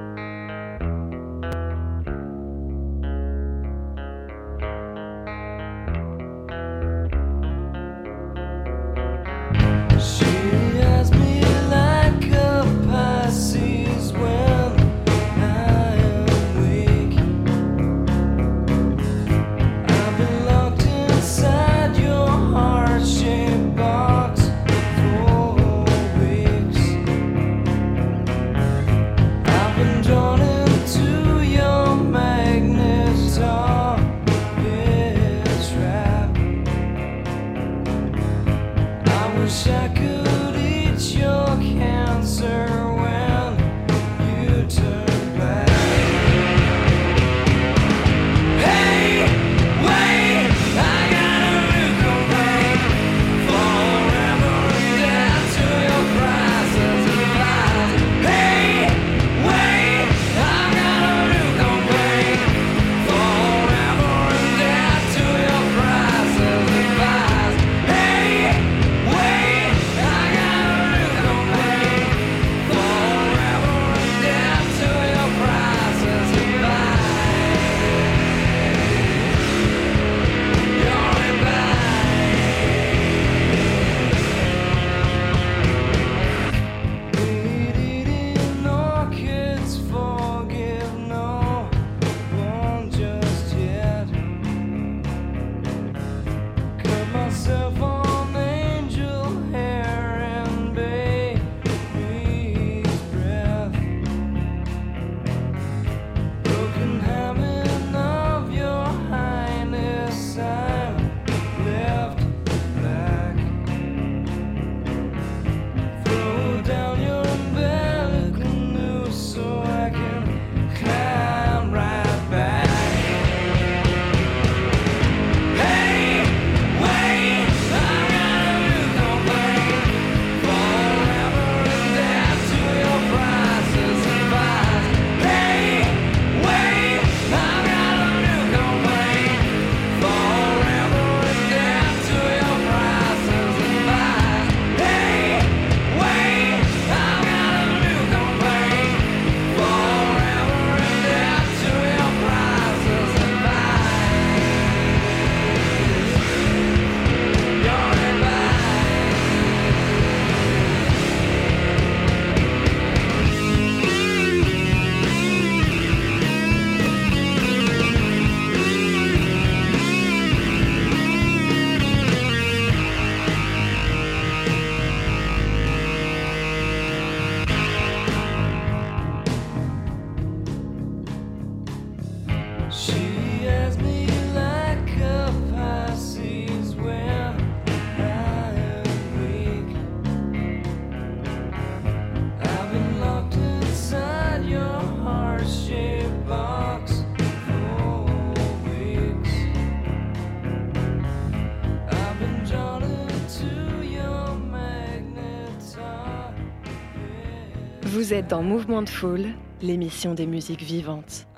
Vous êtes dans Mouvement de Foule, l'émission des musiques vivantes.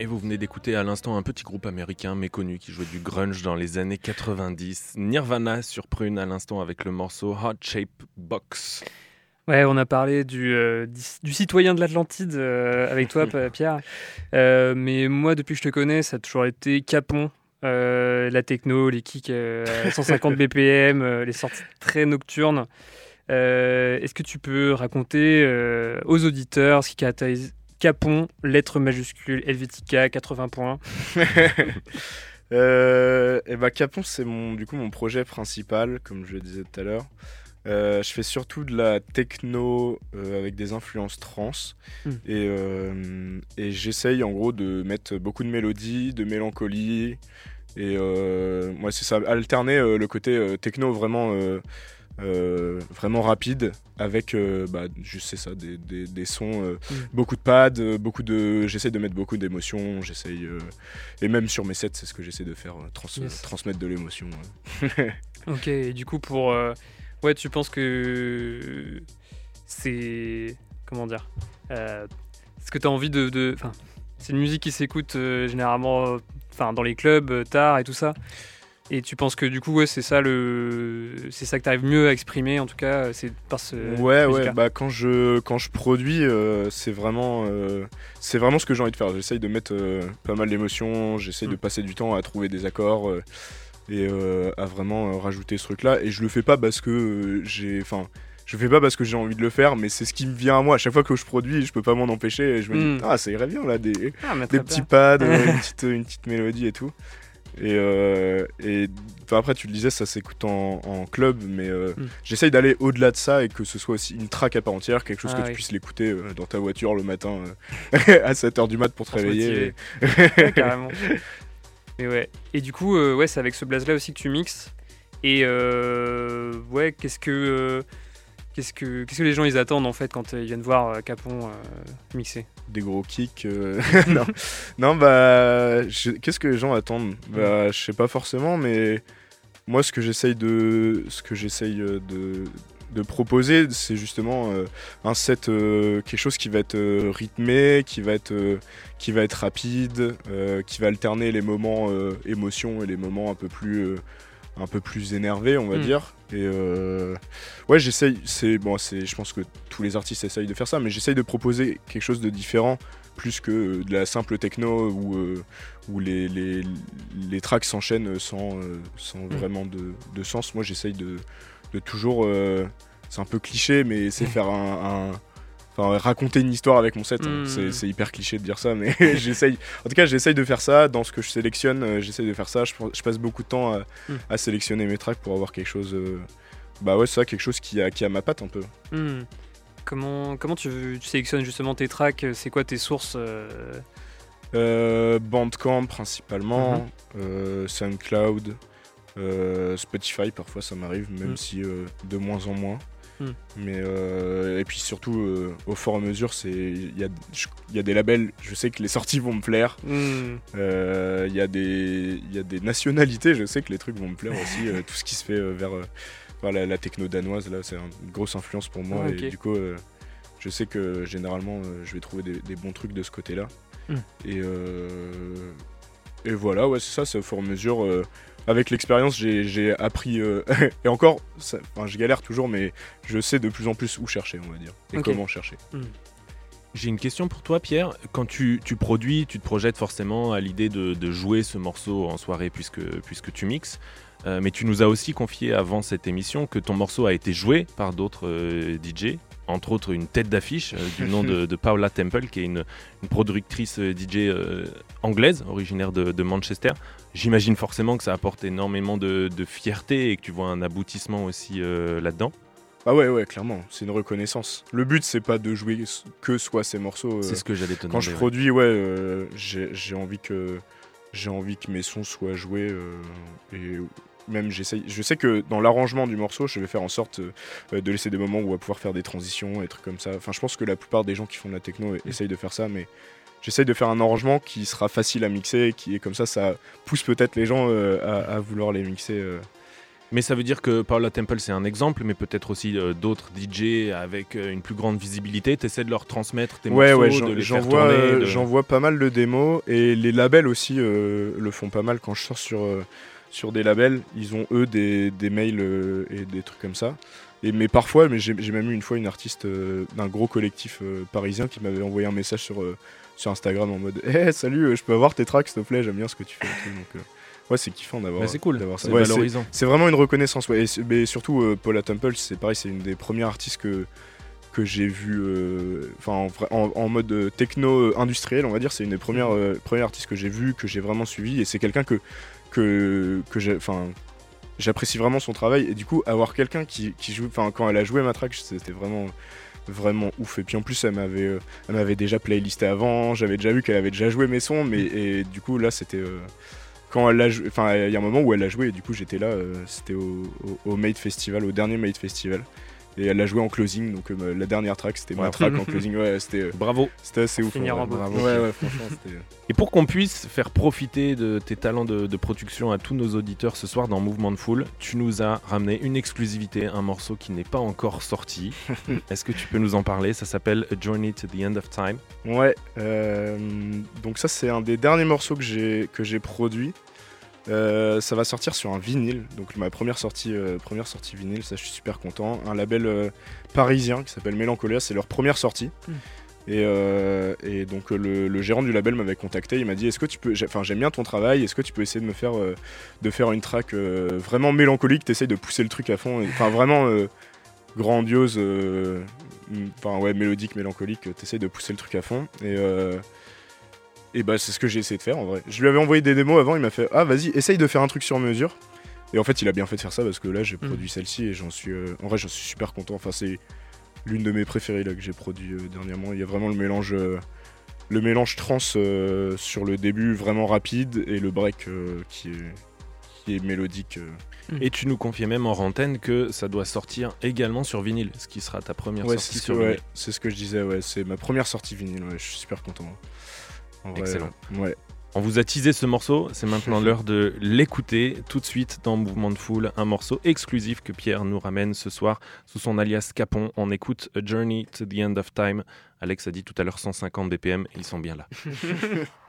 Et vous venez d'écouter à l'instant un petit groupe américain méconnu qui jouait du grunge dans les années 90. Nirvana sur Prune à l'instant avec le morceau Hot Shape Box. Ouais, on a parlé du, euh, du, citoyen de l'Atlantide euh, avec toi, Pierre. Euh, mais moi, depuis que je te connais, ça a toujours été Capon. Euh, la techno, les kicks euh, à 150 BPM, euh, les sorties très nocturnes. Euh, Est-ce que tu peux raconter euh, aux auditeurs ce qui caractérise Capon, lettre majuscule, Helvetica, 80 points Euh, et bah Capon c'est mon du coup mon projet principal comme je le disais tout à l'heure. Euh, je fais surtout de la techno euh, avec des influences trans Mm. et, euh, et j'essaye en gros de mettre beaucoup de mélodies, de mélancolie et moi c'est ça alterner le côté techno vraiment euh, vraiment rapide avec euh, bah, juste c'est ça des, des- des sons euh, Mm. beaucoup de pads euh, beaucoup de j'essaie de mettre beaucoup d'émotions j'essaye et même sur mes sets c'est ce que j'essaie de faire trans- Yes. transmettre de l'émotion euh. Ok, et du coup, pour. ouais, tu penses que. C'est. Comment dire Est-ce que tu as envie de. de- c'est une musique qui s'écoute généralement enfin, dans les clubs, tard et tout ça. Et tu penses que du coup, ouais, c'est ça le. C'est ça que tu arrives mieux à exprimer, en tout cas, c'est par ce. ouais ouais bah quand je quand je produis euh, c'est vraiment euh, c'est vraiment ce que j'ai envie de faire j'essaye de mettre euh, pas mal d'émotions j'essaye de Mm. passer du temps à trouver des accords euh, et euh, à vraiment euh, rajouter ce truc là et je le fais pas parce que euh, j'ai enfin je fais pas parce que j'ai envie de le faire mais c'est ce qui me vient à moi à chaque fois que je produis je peux pas m'en empêcher et je me Mm. dis ah ça irait bien là des Ah, des petits pads, euh, une, petite, une petite mélodie et tout. Et, euh, et après, tu le disais, ça s'écoute en, en club, mais euh, Mm. j'essaye d'aller au-delà de ça et que ce soit aussi une track à part entière, quelque chose Ah que oui. tu puisses l'écouter euh, dans ta voiture le matin euh, à 7h du mat pour te Pour réveiller. Ouais, carrément. Et ouais. Et du coup, euh, ouais, c'est avec ce blaze là aussi que tu mixes. Et euh, ouais, qu'est-ce que qu'est-ce que qu'est-ce que les gens ils attendent en fait quand ils viennent voir Capon mixer? Des gros kicks. euh, non. non, bah, je- qu'est-ce que les gens attendent? Bah, je sais pas forcément, mais moi, ce que j'essaye de, ce que j'essaye euh, de, de proposer, c'est justement euh, un set, euh, quelque chose qui va être euh, rythmé, qui va être, qui va être rapide, qui va alterner les moments émotion et les moments un peu plus, un peu plus énervés, on va Mm. dire. Et euh, ouais, j'essaye. C'est bon, c'est. Je pense que tous les artistes essayent de faire ça, mais j'essaye de proposer quelque chose de différent, plus que de la simple techno où, euh, où les, les, les tracks s'enchaînent sans, euh, sans vraiment de, de sens. Moi, j'essaye de, de toujours. c'est un peu cliché, mais c'est faire un. un- Enfin, raconter une histoire avec mon set, hein. Mm. C'est- hyper cliché de dire ça, mais j'essaye. En tout cas, j'essaye de faire ça dans ce que je sélectionne. euh, j'essaye de faire ça. Je, je passe beaucoup de temps à, Mm. à sélectionner mes tracks pour avoir quelque chose. euh, bah ouais, ça, quelque chose qui a, qui a ma patte un peu. Hmm. Comment comment tu, tu sélectionnes justement tes tracks? C'est quoi tes sources euh, Euh, Bandcamp principalement, Mhm. SoundCloud, Spotify parfois ça m'arrive, même si de moins en moins. Mm. Mais euh, et puis surtout euh, au fur et à mesure, c'est il y a y a des labels. Je sais que les sorties vont me plaire. hmm. Euh, Il y a des il y a des nationalités. Je sais que les trucs vont me plaire aussi. tout ce qui se fait vers, vers la, la techno danoise là, c'est une grosse influence pour moi. Ah. Et du coup, je sais que généralement, je vais trouver des, des bons trucs de ce côté-là. Mm. Et et voilà, ouais, c'est ça. C'est au fur et à mesure. Avec l'expérience, j'ai j'ai appris. euh, et encore, ça- enfin, je galère toujours, mais je sais de plus en plus où chercher, on va dire, et comment chercher. J'ai une question pour toi, Pierre. Quand tu, tu produis, tu te projettes forcément à l'idée de, de jouer ce morceau en soirée puisque, puisque tu mixes. Euh, mais tu nous as aussi confié avant cette émission que ton morceau a été joué par d'autres euh, DJ, entre autres une tête d'affiche euh, du nom de, de Paula Temple, qui est une, une productrice euh, DJ euh, anglaise, originaire de, de Manchester. J'imagine forcément que ça apporte énormément de, de fierté et que tu vois un aboutissement aussi là-dedans. Ah ouais, ouais, clairement, c'est une reconnaissance. Le but, c'est pas de jouer que soit ces morceaux. euh, C'est ce que j'allais te quand demander. je ouais. produis, ouais, euh, j'ai j'ai envie que j'ai envie que mes sons soient joués euh, et même j'essaye. Je sais que dans l'arrangement du morceau, je vais faire en sorte euh, de laisser des moments où on va pouvoir faire des transitions et trucs comme ça. Enfin, je pense que la plupart des gens qui font de la techno essayent de faire ça, mais j'essaye de faire un arrangement qui sera facile à mixer, qui est comme ça, ça pousse peut-être les gens euh, à, à vouloir les mixer. euh. Mais ça veut dire que Paula Temple, c'est un exemple, mais peut-être aussi euh, d'autres DJ avec euh, une plus grande visibilité. Tu essaies de leur transmettre tes Ouais, ouais, morceaux, les j'en faire vois, tourner. de- j'en vois pas mal de démos et les labels aussi euh, le font pas mal quand je sors sur, sur des labels. Ils ont eux des, des mails euh, et des trucs comme ça. Et, mais parfois, mais j'ai j'ai même eu une fois une artiste euh, d'un gros collectif euh, parisien qui m'avait envoyé un message sur, sur Instagram en mode Hey, salut, je peux avoir tes tracks s'il te plaît, j'aime bien ce que tu fais. Donc, ouais, c'est kiffant d'avoir Mais c'est cool, d'avoir ça. c'est Ouais, valorisant. c'est vraiment une reconnaissance. Ouais. Et mais surtout, Paula Temple, c'est pareil, c'est une des premières artistes que, que j'ai vu euh, enfin en, vrai- en- en mode euh, techno euh, industriel, on va dire. C'est une des premières, Mhm. euh, premières artistes que j'ai vu, que j'ai vraiment suivi. Et c'est quelqu'un que, que, que j'ai. J'apprécie vraiment son travail. Et du coup, avoir quelqu'un qui, qui joue. Enfin, quand elle a joué ma track, c'était vraiment vraiment ouf et puis en plus elle m'avait euh, elle m'avait déjà playlisté avant j'avais déjà vu qu'elle avait déjà joué mes sons mais et du coup là c'était euh, quand elle a joué enfin il y a un moment où elle a joué et du coup j'étais là euh, c'était au, au, au Made Festival au dernier Made Festival et elle a joué en closing donc euh, la dernière track c'était ma track en closing ouais c'était euh, Bravo. c'était assez ouf Finir en. Bravo. ouais ouais franchement c'était Et pour qu'on puisse faire profiter de tes talents de, de production à tous nos auditeurs ce soir dans Mouvement de Foule, tu nous as ramené une exclusivité, un morceau qui n'est pas encore sorti. Est-ce que tu peux nous en parler? Ça s'appelle A Journey to the End of Time. Ouais, euh, donc ça c'est un des derniers morceaux que j'ai que j'ai produit. Euh, ça va sortir sur un vinyle, donc ma première sortie, euh, première sortie vinyle, ça je suis super content. Un label euh, parisien qui s'appelle Mélancolia, c'est leur première sortie. Et, euh, et donc le, le gérant du label m'avait contacté, il m'a dit est-ce que tu peux, enfin j'aime bien ton travail, est-ce que tu peux essayer de me faire, de faire une track vraiment mélancolique, t'essayes de pousser le truc à fond, enfin vraiment grandiose, enfin ouais mélodique, mélancolique, t'essayes de pousser le truc à fond. Et, et bah c'est ce que j'ai essayé de faire en vrai. Je lui avais envoyé des démos avant, il m'a fait ah vas-y essaye de faire un truc sur mesure. Et en fait il a bien fait de faire ça parce que là j'ai Mm. produit celle-ci et j'en suis, euh, en vrai j'en suis super content. Enfin c'est l'une de mes préférées là que j'ai produit euh, dernièrement. Il y a vraiment le mélange, euh, le mélange trans euh, sur le début vraiment rapide et le break euh, qui est qui est mélodique. euh. Et tu nous confiais même en rantaine que ça doit sortir également sur vinyle, ce qui sera ta première Ouais, sortie c'est ce, sur que- ouais, vinyle. c'est ce que je disais. Ouais, c'est ma première sortie vinyle. Ouais, je suis super content. En Excellent. ouais. On vous a teasé ce morceau, c'est maintenant l'heure de l'écouter tout de suite dans Mouvement de Foule, un morceau exclusif que Pierre nous ramène ce soir sous son alias Capon. On écoute A Journey to the End of Time. Alex a dit tout à l'heure 150 BPM, ils sont bien là.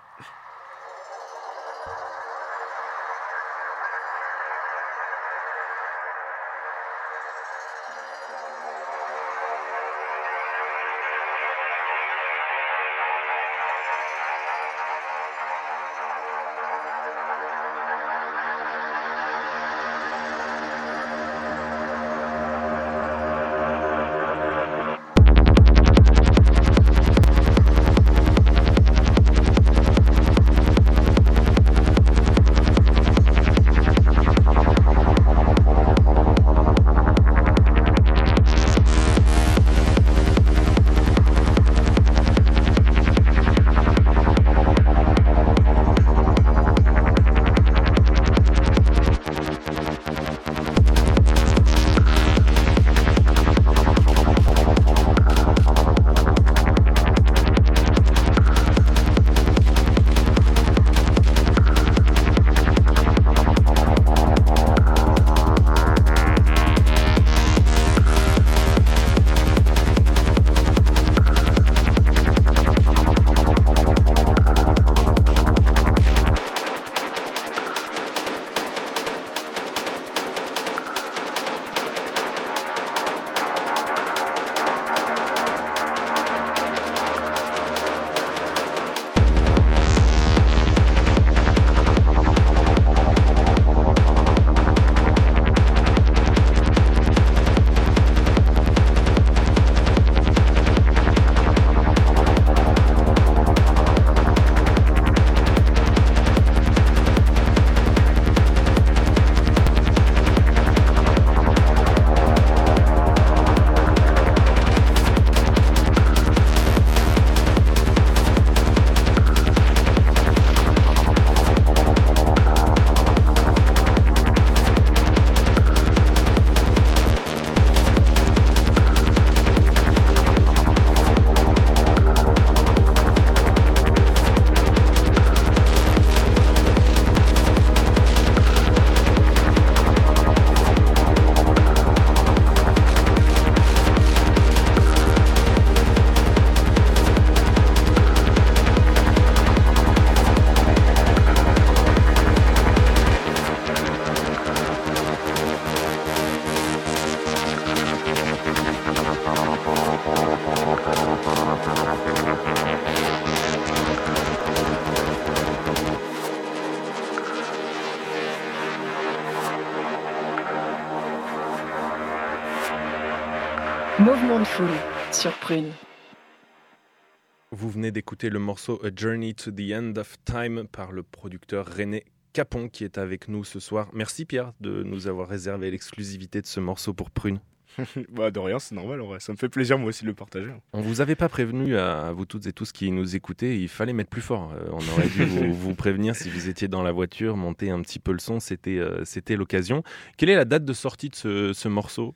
D'écouter le morceau A Journey to the End of Time par le producteur René Capon qui est avec nous ce soir. Merci Pierre de nous avoir réservé l'exclusivité de ce morceau pour Prune. bah, de rien, c'est normal, en vrai. Ça me fait plaisir, moi aussi, de le partager. On vous avait pas prévenu à, à vous toutes et tous qui nous écoutez, il fallait mettre plus fort. Euh, on aurait dû vous, vous prévenir si vous étiez dans la voiture, monter un petit peu le son, c'était euh, c'était l'occasion. Quelle est la date de sortie de ce, ce morceau?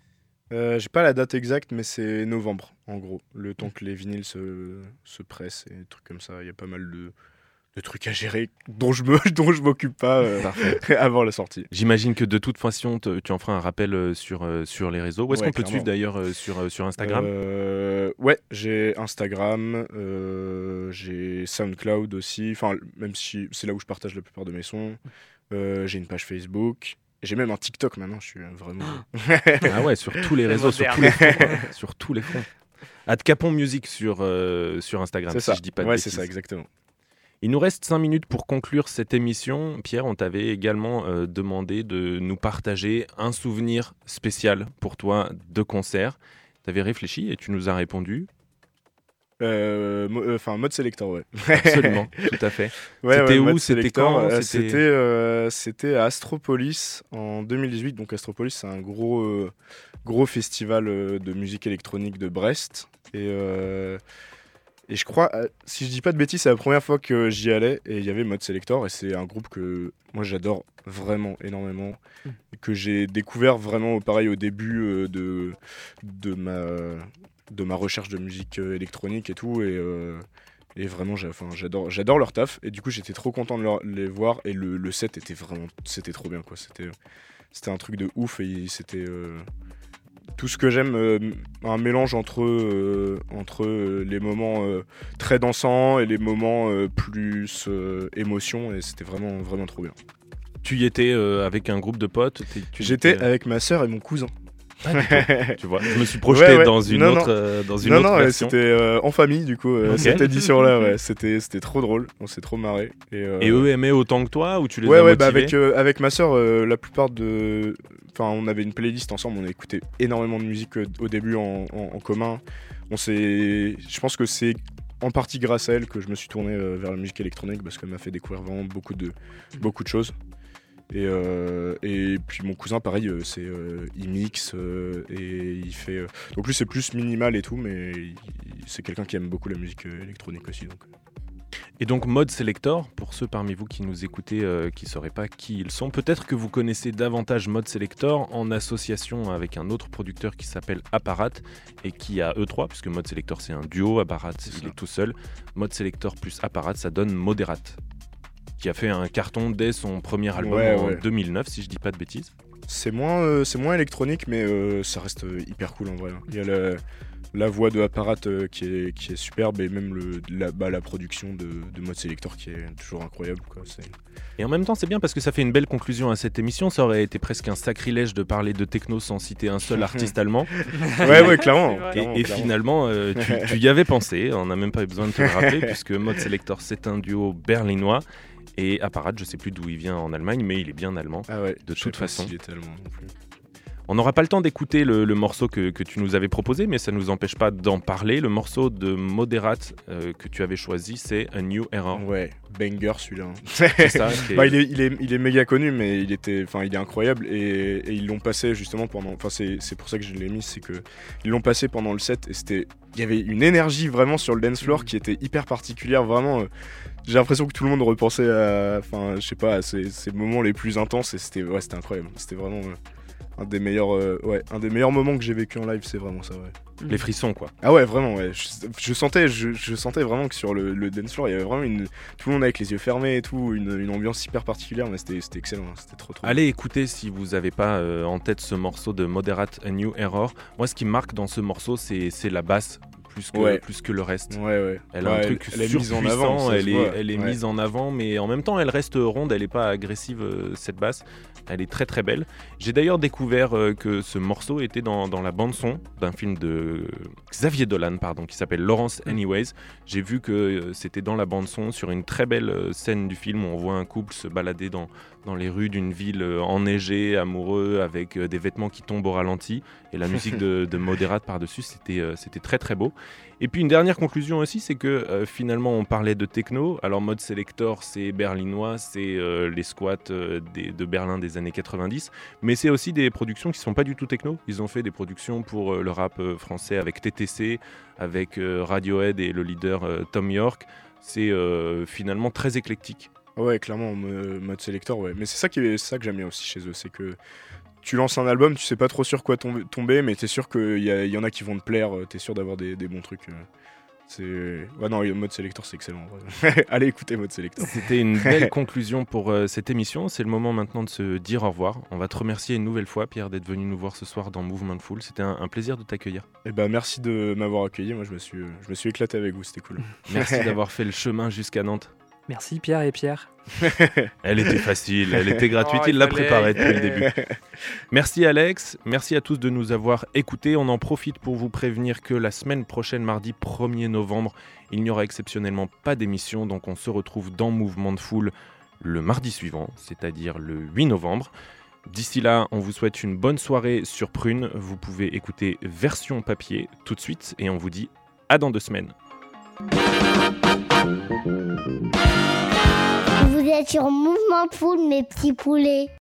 Euh, J'ai pas la date exacte, mais c'est novembre, en gros. Le temps que les vinyles se, se pressent et des trucs comme ça. Il y a pas mal de, de trucs à gérer dont je me- dont je m'occupe pas euh, avant la sortie. J'imagine que de toute façon, te- tu en feras un rappel euh, sur, euh, sur les réseaux. Où est-ce Ouais, qu'on peut te suivre d'ailleurs sur, sur Instagram? Ouais, j'ai Instagram, j'ai SoundCloud aussi. Enfin, même si c'est là où je partage la plupart de mes sons. J'ai une page Facebook. J'ai même un TikTok maintenant. Je suis vraiment. Ah ouais, sur tous les réseaux, sur tous les fronts. sur tous les fronts. Ad Capon Music sur, euh, sur Instagram, si ça. je dis pas de ouais, c'est ça, exactement. Il nous reste 5 minutes pour conclure cette émission. Pierre, on t'avait également euh, demandé de nous partager un souvenir spécial pour toi de concert. Tu avais réfléchi et tu nous as répondu. Euh, mo- euh, Enfin, mode sélecteur, ouais. Absolument, tout à fait. Ouais, C'était ouais, où, c'était quand, euh, c'était- à Astropolis en 2018. Donc Astropolis, c'est un gros, gros festival de musique électronique de Brest. Et, et je crois, si je dis pas de bêtises, c'est la première fois que j'y allais et il y avait Mode Selector. Et c'est un groupe que moi j'adore vraiment énormément. Mm. Que j'ai découvert vraiment pareil au début de, de, ma, de ma recherche de musique euh, électronique et tout. Et, euh, et vraiment, j'adore, j'adore leur taf. Et du coup, j'étais trop content de leur- les voir. Et le, le set était vraiment, c'était trop bien, quoi. C'était, c'était un truc de ouf. Et c'était euh, tout ce que j'aime, euh, un mélange entre, euh, entre euh, les moments très dansants et les moments plus émotion. Et c'était vraiment, vraiment trop bien. Tu y étais avec un groupe de potes J'étais étais, avec ma sœur et mon cousin. Tu vois, je me suis projeté Ouais, ouais. dans une Non, autre, non. euh, dans une non, autre non, ouais, version. c'était euh, en famille du coup, euh, cette édition-là, ouais, c'était, c'était trop drôle, on s'est trop marré. Et, euh, Et eux aimaient autant que toi ou tu les ouais, as ouais, bah avec, euh, avec ma soeur, la plupart de. Enfin, on avait une playlist ensemble, on a écouté énormément de musique euh, au début en, en- en commun. On s'est. Je pense que c'est en partie grâce à elle que je me suis tourné vers la musique électronique parce qu'elle m'a fait découvrir vraiment beaucoup de, beaucoup de choses. Et, euh, et puis mon cousin, pareil, euh, c'est euh, il mixe euh, et il fait. donc lui, c'est plus minimal et tout, mais c'est quelqu'un qui aime beaucoup la musique électronique aussi. Donc. Et donc Mode Selector, pour ceux parmi vous qui nous écoutez qui ne sauraient pas qui ils sont, peut-être que vous connaissez davantage Mode Selector en association avec un autre producteur qui s'appelle Apparat et qui a E3, puisque Mode Selector c'est un duo, Apparat il est tout seul. Mode Selector plus Apparat, ça donne Moderate, qui a fait un carton dès son premier album Ouais, en ouais. 2009, si je dis pas de bêtises. C'est moins, euh, c'est moins électronique, mais euh, ça reste euh, hyper cool en vrai. hein. Il y a la, la voix de Apparat euh, qui, est, qui est superbe et même le, la, bah, la production de, de Mode Selector qui est toujours incroyable. Quoi. Et en même temps, c'est bien parce que ça fait une belle conclusion à cette émission. Ça aurait été presque un sacrilège de parler de techno sans citer un seul artiste allemand. Ouais, ouais, clairement. Et, clairement, et clairement. finalement, tu, tu y avais pensé, on n'a même pas eu besoin de te le rappeler, puisque Mode Selector, c'est un duo berlinois. Et Apparat, je sais plus d'où il vient en Allemagne, mais il est bien allemand. Ah ouais, de je sais toute pas façon. s'il est allemand non plus. On n'aura pas le temps d'écouter le, le morceau que, que tu nous avais proposé, mais ça ne nous empêche pas d'en parler. Le morceau de Moderate euh, que tu avais choisi, c'est A New Era. Ouais, banger celui-là. est- Bah, il, est, il, est, il est méga connu, mais il, était, il est incroyable. Et, et ils l'ont passé justement pendant. Enfin, c'est c'est pour ça que je l'ai mis, c'est que ils l'ont passé pendant le set. Et c'était. Il y avait une énergie vraiment sur le dance floor qui était hyper particulière. Vraiment, euh, j'ai l'impression que tout le monde repensait à. Enfin, je sais pas, à ces, ces moments les plus intenses. Et c'était ouais, c'était incroyable. C'était vraiment. euh, un des meilleurs euh, ouais un des meilleurs moments que j'ai vécu en live c'est vraiment ça ouais les frissons, quoi. ah ouais vraiment ouais je, je sentais je, je sentais vraiment que sur le, le dance floor il y avait vraiment une tout le monde avec les yeux fermés et tout une, une ambiance hyper particulière mais c'était excellent hein, c'était trop trop. Allez écouter si vous n'avez pas euh, en tête ce morceau de Moderate A New Error. Moi, ce qui me marque dans ce morceau, c'est la basse plus que, Ouais. plus que le reste. Ouais, ouais. Elle a un truc elle est mise en avant. elle est, elle mise en avant, mais en même temps, elle reste ronde, elle n'est pas agressive, euh, cette basse. Elle est très très belle. J'ai d'ailleurs découvert euh, que ce morceau était dans, dans la bande-son d'un film de Xavier Dolan, pardon, qui s'appelle Lawrence Mm. Anyways. J'ai vu que euh, c'était dans la bande-son sur une très belle scène du film où on voit un couple se balader dans, dans les rues d'une ville enneigée, amoureux, avec des vêtements qui tombent au ralenti et la musique de, de Moderate par-dessus. C'était c'était très très beau. Et puis une dernière conclusion aussi, c'est que euh, finalement on parlait de techno. Alors mode selector, c'est berlinois, c'est euh, les squats euh, de Berlin des années 90, mais c'est aussi des productions qui sont pas du tout techno. Ils ont fait des productions pour le rap français avec TTC, avec Radiohead et le leader Tom York. C'est finalement très éclectique. Ouais, clairement, en mo- mode selector, ouais. Mais c'est ça, ça que j'aime bien aussi chez eux, c'est que tu lances un album, tu sais pas trop sur quoi tomber, mais t'es sûr qu'il y, en a qui vont te plaire, euh, t'es sûr d'avoir des, des bons trucs. euh. C'est... Ouais, non, mode selector, c'est excellent. Allez écouter mode selector. C'était une belle conclusion pour euh, cette émission. C'est le moment maintenant de se dire au revoir. On va te remercier une nouvelle fois, Pierre, d'être venu nous voir ce soir dans Movement Full. C'était un, un plaisir de t'accueillir. Et ben merci de m'avoir accueilli, moi je me suis, je me suis éclaté avec vous, c'était cool. Merci d'avoir fait le chemin jusqu'à Nantes. Merci Pierre et Pierre. Elle était facile, elle était gratuite, Oh, il il l'a préparée depuis le début. Merci Alex, merci à tous de nous avoir écoutés. On en profite pour vous prévenir que la semaine prochaine, mardi 1er novembre, il n'y aura exceptionnellement pas d'émission, donc on se retrouve dans Mouvement de Foule le mardi suivant, c'est-à-dire le 8 novembre. D'ici là, on vous souhaite une bonne soirée sur Prune. Vous pouvez écouter version papier tout de suite et on vous dit à dans deux semaines. Êtes sur Mouvement de Foule, mes petits poulets.